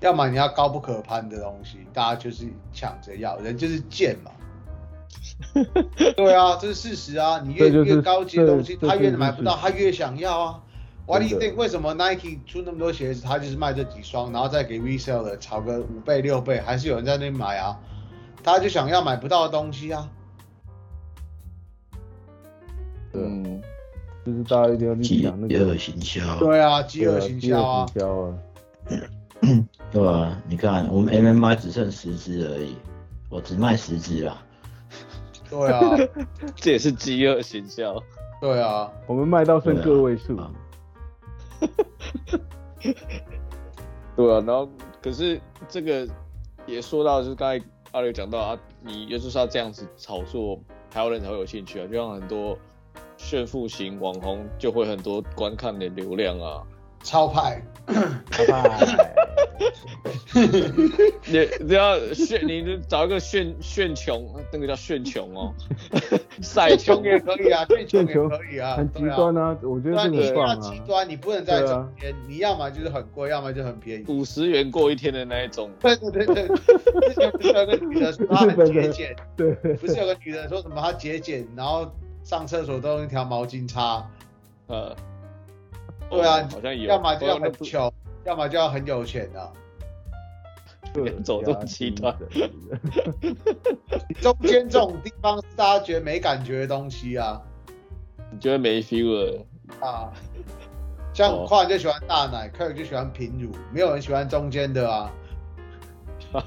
S2: 要么你要高不可攀的东西，大家就是抢着要，人就是贱嘛。对啊，这是事实啊，你越、就是、越高级的东西，他越买不到，他越想要啊。Why do you think？为什么 Nike 出那么多鞋子，他就是卖这几双，然后再给 reseller 炒个五倍六倍，还是有人在那边买啊？他就想要买不到的东西啊。
S4: 嗯，就是大家一定要去讲那个
S3: 饥饿行销。
S2: 对啊，饥饿行销啊。
S4: 饥饿行销啊。
S3: 对啊，你看我们 MMI 只剩十支而已，我只卖十支啊。
S2: 对啊，
S1: 这也是饥饿行销。
S2: 对啊，
S4: 我们卖到剩个位数。
S1: 对啊，然后可是这个也说到，就是刚才阿磊讲到啊，你就是要这样子炒作，还有人才会有兴趣啊，就像很多炫富型网红就会很多观看的流量啊，
S2: 超派，
S3: 超派。
S1: 你只要炫，你找一个炫炫穷，那个叫炫穷哦。晒穷
S2: 也可以啊，炫穷也可以啊，
S4: 很极端啊，我觉得这个很棒啊。
S2: 极端，你不能在中间，你要么就是很贵，要么就很便宜。
S1: 五十元过一天的那一种。
S2: 对对对对。之前不是有个女的说她很节俭，
S4: 对。
S2: 不是有个女的说什么她节俭，然后上厕所都用一条毛巾擦。
S1: 呃。
S2: 对啊，
S1: 好像有。
S2: 要么就要很穷。要么就要很有钱的，
S1: 对，走这种极端。
S2: 中间这种地方是大家觉得没感觉的东西啊。
S1: 你觉得没 feel
S2: 啊？像跨人就喜欢大奶，客人就喜欢平乳，没有人喜欢中间的啊。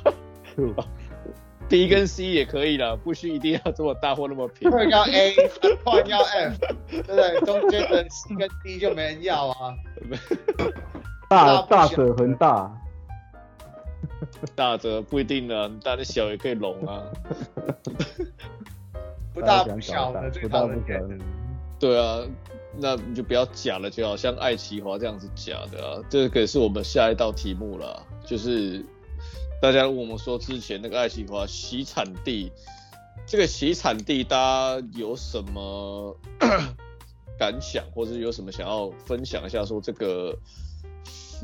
S1: B 跟 C 也可以了，不需一定要这么大或那么平。
S2: 要 A，客人要 F，对不对？中间的 C 跟 D 就没人要啊。
S4: 大大者恒大，
S1: 大者不一定呢，大的小也可以龙啊。
S2: 不大不小的
S4: 最大不小的。
S1: 对啊，那你就不要假了，就好像爱奇华这样子假的啊。这个也是我们下一道题目了，就是大家问我们说之前那个爱奇华洗产地，这个洗产地大家有什么 感想，或者有什么想要分享一下？说这个。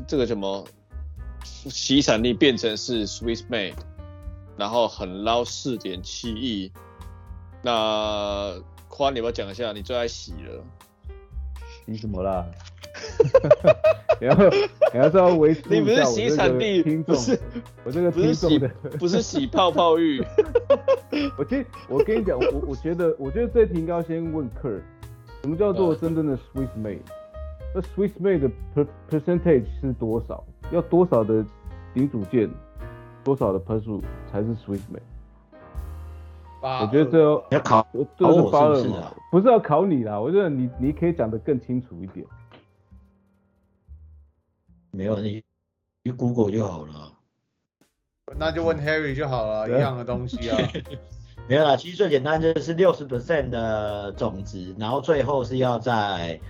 S1: 这个什么洗产地变成是 Swiss made，然后很捞四点七亿，那宽你要不要讲一下？你最爱洗了？
S4: 洗什么啦？然 后你要知道维持一下我这个听众，我这个听众的
S1: 不是洗泡泡浴。
S4: 我其实我跟你讲，我我觉得我觉得这题应该要先问 Kurt，什么叫做真正的 Swiss made？那 Swiss made 的 per percentage 是多少？要多少的零组件，多少的分数才是 Swiss made？我觉得这要，
S3: 要考，
S4: 这是八二嘛，不是要考你啦。我觉得你你可以讲得更清楚一点。
S3: 没有，你你 Google 就好了。
S2: 那就问 Harry 就好了，一样的东西啊。
S3: 没有啦，其实最简单就是六十 percent 的种子，然后最后是要在。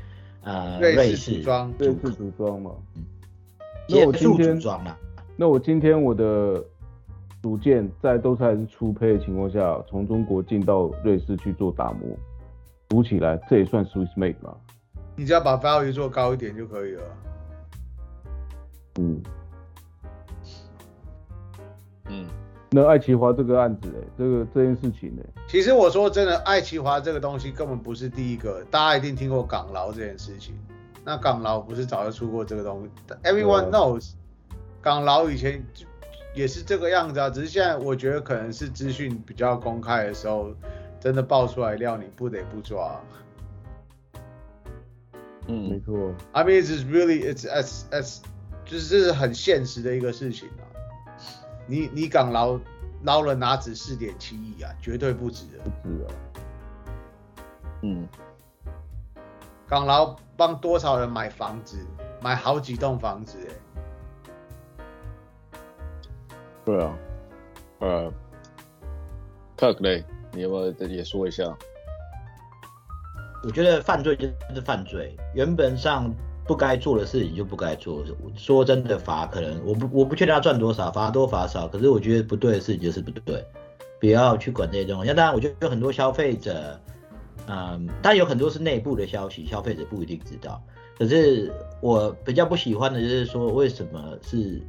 S3: 呃，瑞士组装，
S4: 瑞士组装嘛。嗯。那我今天，那我今天我的组件在都是还是初配的情况下，从中国进到瑞士去做打磨，组起来，这也算 Swiss made 吗？
S2: 你只要把 value 做高一点就可以了。
S4: 嗯。嗯。那爱奇华这个案子，哎，这个这件事情，呢？
S2: 其实我说真的，爱奇华这个东西根本不是第一个，大家一定听过港劳这件事情。那港劳不是早就出过这个东西？Everyone knows，港劳以前就也是这个样子啊，只是现在我觉得可能是资讯比较公开的时候，真的爆出来料，你不得不抓。
S4: 嗯，没错。
S2: I mean it's really it's as as 就是这是很现实的一个事情啊。你你港劳捞了哪止四点七亿啊？绝对不止的。
S4: 不止啊。嗯。
S2: 港劳帮多少人买房子？买好几栋房子哎。
S1: 对啊。呃。Kirk 嘞，你要不要也说一下？
S3: 我觉得犯罪就是犯罪，原本上。不该做的事情就不该做。说真的，罚可能我不我不确定要赚多少，罚多罚少。可是我觉得不对的事情就是不对，不要去管这些东西。那当然，我觉得有很多消费者，嗯，但有很多是内部的消息，消费者不一定知道。可是我比较不喜欢的就是说，为什么是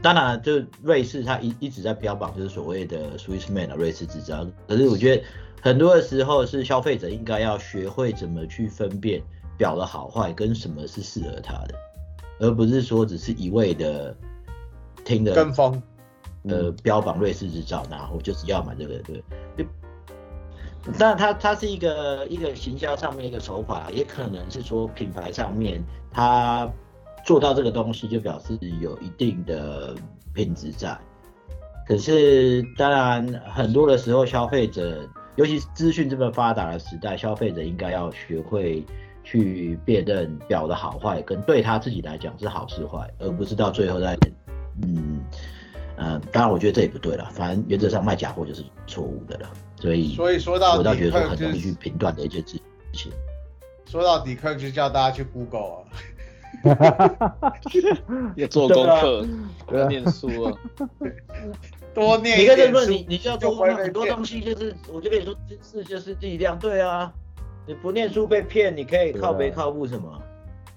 S3: 当然，就瑞士它一一直在标榜就是所谓的 Swissmade 瑞士制造。可是我觉得很多的时候是消费者应该要学会怎么去分辨表的好坏跟什么是适合他的，而不是说只是一味的听的
S2: 跟风。
S3: 呃，标榜瑞士制造，然后就是要买这个，对。当然，它它是一个一个行销上面一个手法，也可能是说品牌上面它做到这个东西，就表示有一定的品质在。可是，当然很多的时候，消费者，尤其是资讯这么发达的时代，消费者应该要学会去辨认表的好坏，跟对他自己来讲是好是坏，而不是到最后再嗯。嗯，当然，我觉得这也不对了。反正原则上卖假货就是错误的了，所以
S2: 所以说到，
S3: 我倒觉得说很容易去评断的一件事情。
S2: 说到底，克就叫大家去 Google 啊，
S1: 要做功课，不要念书啊，
S2: 多念一点书。你
S3: 跟你你就要做很多东西，就是我就跟你说，知识就是力量。对啊，你不念书被骗，你可以靠北靠步什么？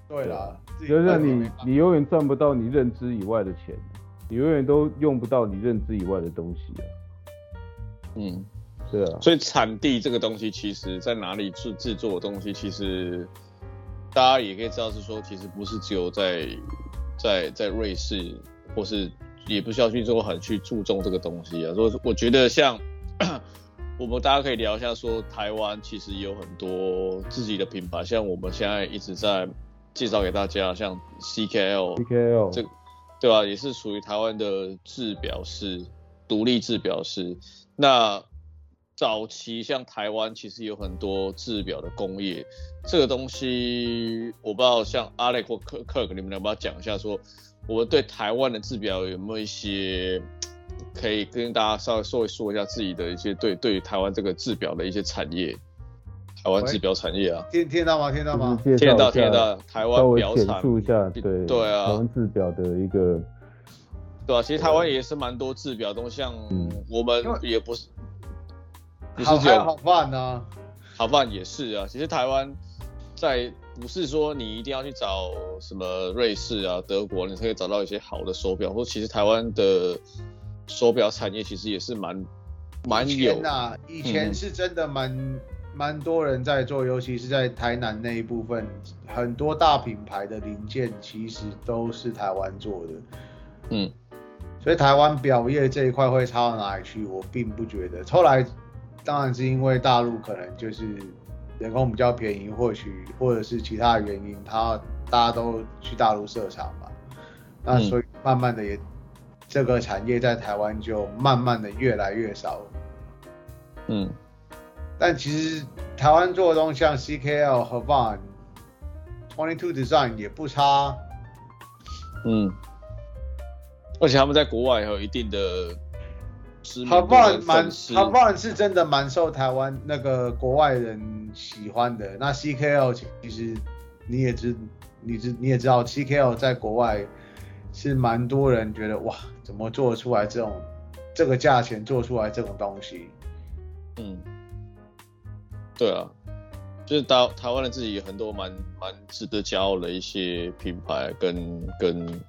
S2: 对啦，
S4: 就是你你永远赚不到你认知以外的钱。你永远都用不到你认知以外的东西啊。
S1: 嗯，
S4: 对啊。
S1: 所以产地这个东西，其实在哪里制制作的东西，其实大家也可以知道是说，其实不是只有在在在瑞士，或是也不需要去做很去注重这个东西啊。所以我觉得像我们大家可以聊一下，说台湾其实有很多自己的品牌，像我们现在一直在介绍给大家，像 CKL，CKL 这个。对吧、啊？也是属于台湾的制表师，独立制表师。那早期像台湾其实有很多制表的工业，这个东西我不知道，像 Alex 或 Kirk，你们能不能讲一下说，说我们对台湾的制表有没有一些可以跟大家稍微说一说一下自己的一些对对于台湾这个制表的一些产业？台湾制表产业啊，
S2: 听听到吗？听到吗？
S1: 听得到，听得到。台湾表产，
S4: 述一下，对
S1: 对啊，
S4: 台湾制表的一个，
S1: 对啊，其实台湾也是蛮多制表东西，像我们也不是，
S2: 不是只有好办呢，
S1: 好办也是啊。其实台湾在不是说你一定要去找什么瑞士啊、德国，你才可以找到一些好的手表。或其实台湾的手表产业其实也是蛮蛮有
S2: 啊，以前是真的蛮。蛮多人在做，尤其是在台南那一部分，很多大品牌的零件其实都是台湾做的。
S1: 嗯，
S2: 所以台湾表业这一块会差到哪里去，我并不觉得。后来当然是因为大陆可能就是人工比较便宜，或许或者是其他原因，他大家都去大陆设厂嘛。那所以慢慢的也这个产业在台湾就慢慢的越来越少。
S1: 嗯。
S2: 但其实台湾做的东西像 CKL 和 Havant Twenty Two Design 也不差，
S1: 嗯，而且他们在国外也有一定的知名度。
S2: Havant 蛮 Havant 是真的蛮受台湾那个国外人喜欢的。那 CKL 其实你也知，你知你也知道 CKL 在国外是蛮多人觉得哇，怎么做出来这种这个价钱做出来这种东西，
S1: 嗯。对啊，就是台台湾的自己很多蛮蛮值得骄傲的一些品牌跟跟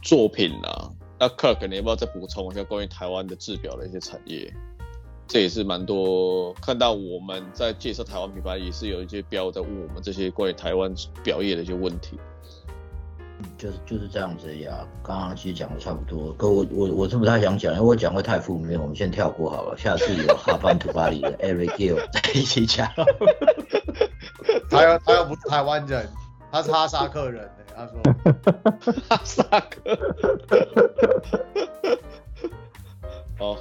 S1: 作品啊。那 Kirk，你要不要再补充一下关于台湾的制表的一些产业？这也是蛮多看到我们在介绍台湾品牌，也是有一些标在问我们这些关于台湾表业的一些问题。
S3: 就是就是这样子呀，刚刚其实讲的差不多，可我我我是不太想讲，因为我讲会太负面，我们先跳过好了，下次有哈班图巴里的 Eric Gill 在一起讲。
S2: 他又他又不是台湾人，他是哈萨克人，他说
S1: 哈萨克。好，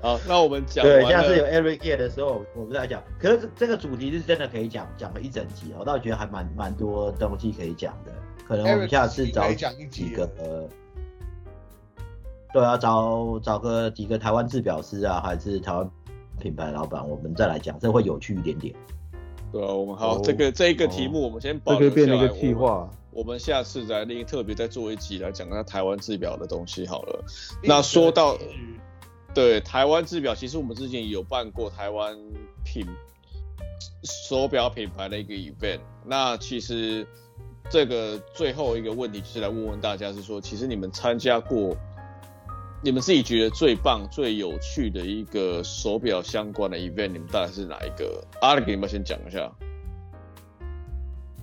S1: 好，那我们讲。
S3: 对，下次有 Eric Gill 的时候，我们再讲。可是这个主题是真的可以讲，讲了一整集，我倒觉得还蛮蛮多东西可以讲的。可能我们下次找几个，呃，对啊，找找个几个台湾制表师啊，还是台湾品牌老板，我们再来讲，这会有趣一点点。
S1: 对啊，我们好，这个这一个题目我们先保留下来，
S4: 这个变成一个计划。
S1: 我们下次再另特别再做一集来讲下台湾制表的东西好了。那说到对台湾制表，其实我们之前有办过台湾品手表品牌的一个 event，那其实。这个最后一个问题就是来问问大家，是说其实你们参加过，你们自己觉得最棒、最有趣的一个手表相关的 event，你们大概是哪一个？阿力，给你们先讲一下。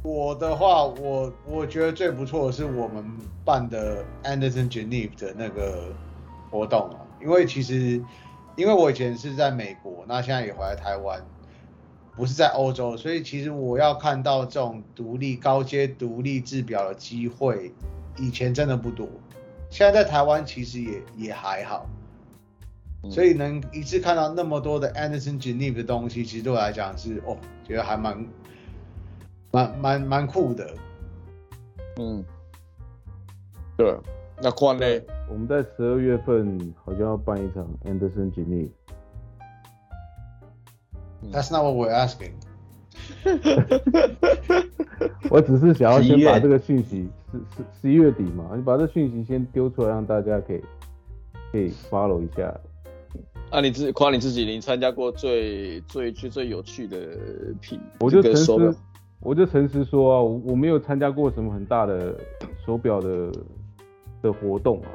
S2: 我的话，我我觉得最不错的是我们办的 Anderson Geneve 的那个活动啊，因为其实因为我以前是在美国，那现在也回来台湾，不是在欧洲，所以其实我要看到这种独立高阶独立制表的机会，以前真的不多，现在在台湾其实也也还好，所以能一次看到那么多的 Anderson Geneve 的东西，其实对我来讲是哦，觉得还蛮。蛮蛮蛮酷的，
S1: 嗯，对，那宽呢？
S4: 我们在十二月份好像要办一场 Anderson Geneve。
S2: That's not what we're asking。
S4: 我只是想要先把这个讯息，十十十一月底嘛，你把这讯息先丢出来，让大家可以可以 follow 一下。
S1: 啊，你自夸你自己，你参加过最最最最有趣的品，
S4: 我就诚实。我就诚实说啊，我我没有参加过什么很大的手表的的活动啊，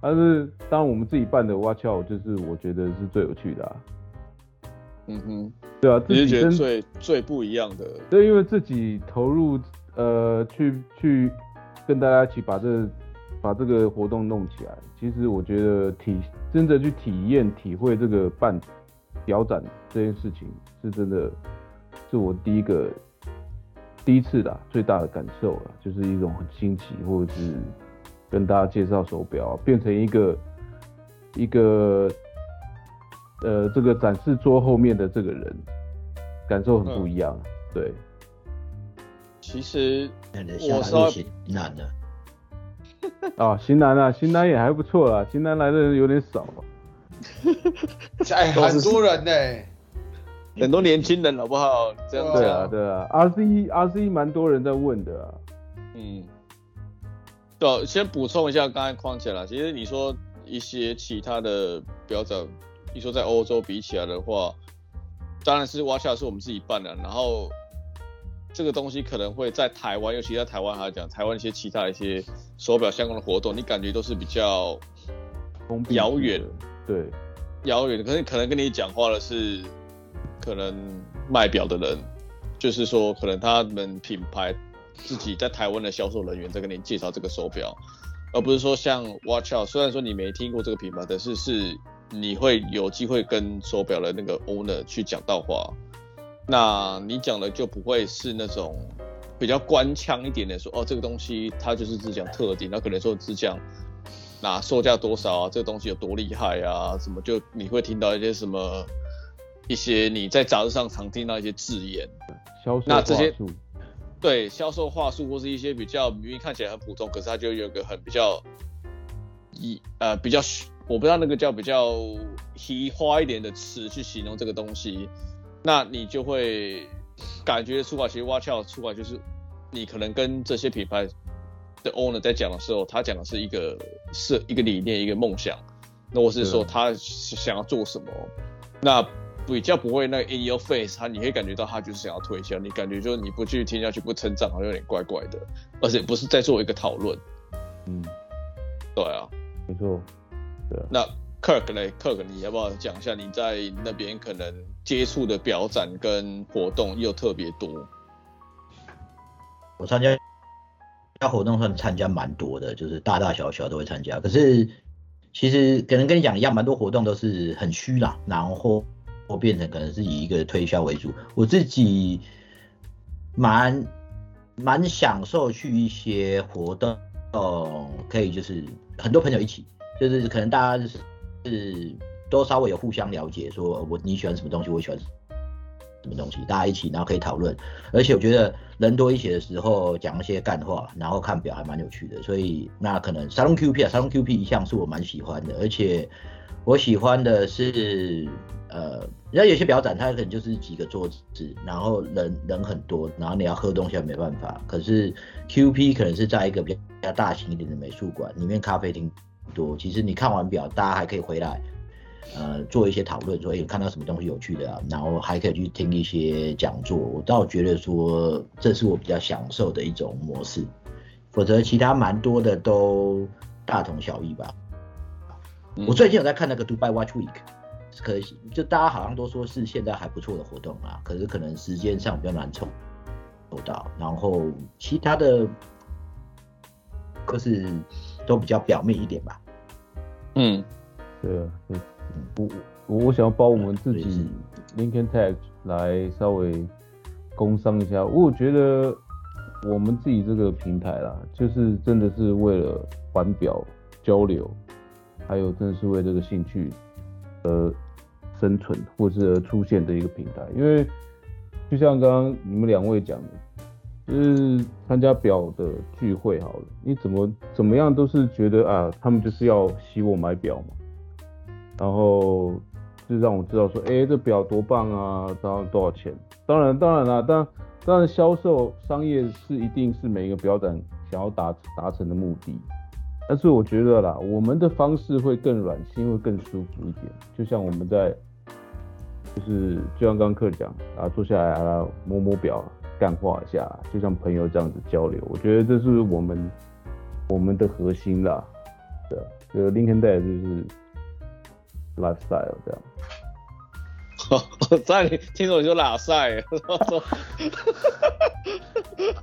S4: 但是当然我们自己办的 Watch Out 就是我觉得是最有趣的啊。
S1: 嗯哼，
S4: 对啊，自己
S1: 觉得最最不一样的。
S4: 对，因为自己投入呃去去跟大家一起把这把这个活动弄起来，其实我觉得体真的去体验体会这个办表展这件事情是真的是我第一个。第一次的最大的感受了，就是一种很新奇，或者是跟大家介绍手表，变成一个一个呃这个展示桌后面的这个人，感受很不一样。嗯、对，
S1: 其实
S3: 我说型男的
S4: 啊，型男啊，型男也还不错啦，型男来的人有点少，
S2: 哎，很多人呢、欸。
S1: 很多年轻人好不好？这样
S4: 对啊，对啊，RC RC 蛮多人在问的啊。
S1: 嗯，对，先补充一下，刚才框起来了。其实你说一些其他的表展，你说在欧洲比起来的话，当然是 Watch Out 是我们自己办的。然后这个东西可能会在台湾，尤其在台湾来讲，台湾一些其他一些手表相关的活动，你感觉都是比较遥远，
S4: 对，
S1: 遥远的。可是可能跟你讲话的是。可能卖表的人，就是说，可能他们品牌自己在台湾的销售人员在跟你介绍这个手表，而不是说像 Watch Out，虽然说你没听过这个品牌，但是是你会有机会跟手表的那个 owner 去讲到话，那你讲的就不会是那种比较官腔一点的说，哦，这个东西它就是只讲特点，那可能说只讲那售价多少啊，这个东西有多厉害啊，什么就你会听到一些什么。一些你在杂志上常听到一些字眼，
S4: 销售
S1: 那这些对销售话术或是一些比较明明看起来很普通，可是它就有一个很比较一呃比较我不知道那个叫比较奇花一点的词去形容这个东西，那你就会感觉出来，其实 Watch Out 出来就是你可能跟这些品牌的 owner 在讲的时候，他讲的是一个是一个理念，一个梦想，那我是说他想要做什么，那。比较不会那个 in your face，他你会感觉到他就是想要推销，你感觉就是你不去听下去不成长，好像有点怪怪的，而且不是在做一个讨论。
S4: 嗯，
S1: 对啊，
S4: 没错。
S1: 那 Kirk 呢？Kirk，你要不要讲一下你在那边可能接触的表展跟活动又特别多？
S3: 我参加加活动算参加蛮多的，就是大大小小都会参加。可是其实可能跟你讲一样，蛮多活动都是很虚啦，然后。我变成可能是以一个推销为主，我自己蛮蛮享受去一些活动，哦，可以就是很多朋友一起，就是可能大家是都稍微有互相了解，说我你喜欢什么东西，我喜欢什么东西，大家一起然后可以讨论，而且我觉得人多一些的时候讲一些干话，然后看表还蛮有趣的，所以那可能沙龙 QP 啊，沙龙 QP 一向是我蛮喜欢的，而且我喜欢的是。呃，人家有些表展，它可能就是几个桌子，然后人人很多，然后你要喝东西也没办法。可是 QP 可能是在一个比较大型一点的美术馆，里面咖啡厅多，其实你看完表，大家还可以回来呃做一些讨论，说哎、欸、看到什么东西有趣的啊，然后还可以去听一些讲座。我倒觉得说这是我比较享受的一种模式，否则其他蛮多的都大同小异吧。嗯、我最近有在看那个 Dubai Watch Week，可惜就大家好像都说是现在还不错的活动啊，可是可能时间上比较难抽到，然后其他的。可是都比较表面一点吧。
S4: 嗯，对啊，对，我我我想要帮我们自己 Lincoln Tech 来稍微工商一下。我觉得我们自己这个平台啦，就是真的是为了玩表交流，还有真的是为这个兴趣而生存或是而出现的一个平台。因为就像刚刚你们两位讲的。就是参加表的聚会好了，你怎么怎么样都是觉得啊，他们就是要吸我买表嘛，然后就让我知道说，哎、这表多棒啊，然后多少钱？当然当然啦，当当然销售商业是一定是每一个表展想要达达成的目的，但是我觉得啦，我们的方式会更软性，会更舒服一点，就像我们在，就是就像刚刚课讲啊，坐下来啊摸摸表。干话一下，就像朋友这样子交流，我觉得这是我们我们的核心啦。对，这个 Lincoln Tech 就是 lifestyle 这样。
S1: 我在听说你说拉赛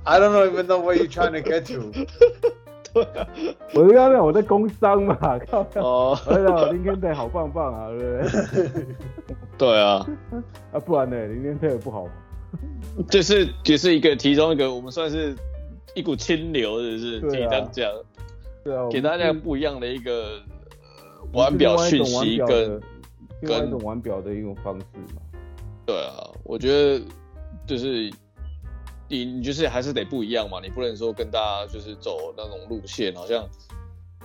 S2: ，I don't know even know where you're trying to get to。
S1: 对啊，
S4: 我就刚才我在工商嘛，靠
S1: 哦，
S4: 哎呀，Lincoln Tech 好棒棒啊，对不对？
S1: 对啊，
S4: 啊不然呢，Lincoln Tech 不好。
S1: 就是就是一个其中一个，我们算是一股清流，是不是？可以这样讲。
S4: 对啊，
S1: 给大家不一样的一个玩表讯息跟
S4: 跟一种玩表的一种方式嘛。
S1: 对啊，我觉得就是你你就是还是得不一样嘛，你不能说跟大家就是走那种路线，好像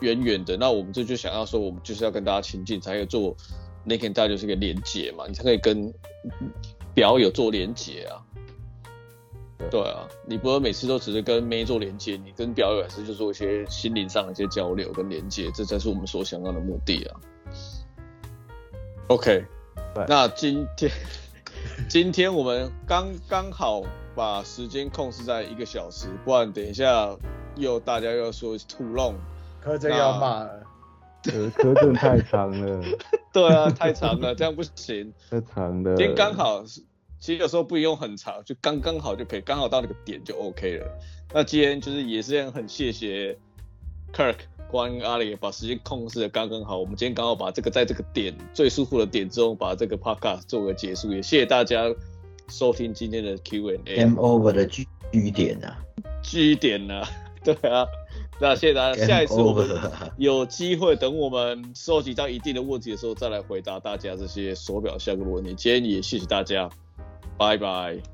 S1: 远远的。那我们这就想要说，我们就是要跟大家亲近，才可以做 Lincoln Tech 就是一个连接嘛，你才可以跟。表有做连接啊，对。啊，你不会每次都只是跟妹做连接，你跟表友还是就做一些心灵上的一些交流跟连接，这才是我们所想要的目的啊。OK，那今天 今天我们刚刚好把时间控制在一个小时，不然等一下又大家又要说吐弄，
S2: 柯震要骂了，
S4: 柯柯震太长了。
S1: 对啊，太长了，这样不行。
S4: 太长了。
S1: 今天刚好，其实有时候不用很长，就刚刚好就可以，刚好到那个点就 OK 了。那今天就是也是很谢谢 Kirk 关阿里把时间控制的刚刚好。我们今天刚好把这个在这个点最舒服的点中，把这个 Podcast 做个结束。也谢谢大家收听今天的 Q&A。Game
S3: over 的据点啊
S1: 据点啊，对啊。那谢谢大家，下一次我们有机会，等我们收集到一定的问题的时候，再来回答大家这些手表相关的问题。今天也谢谢大家，拜拜。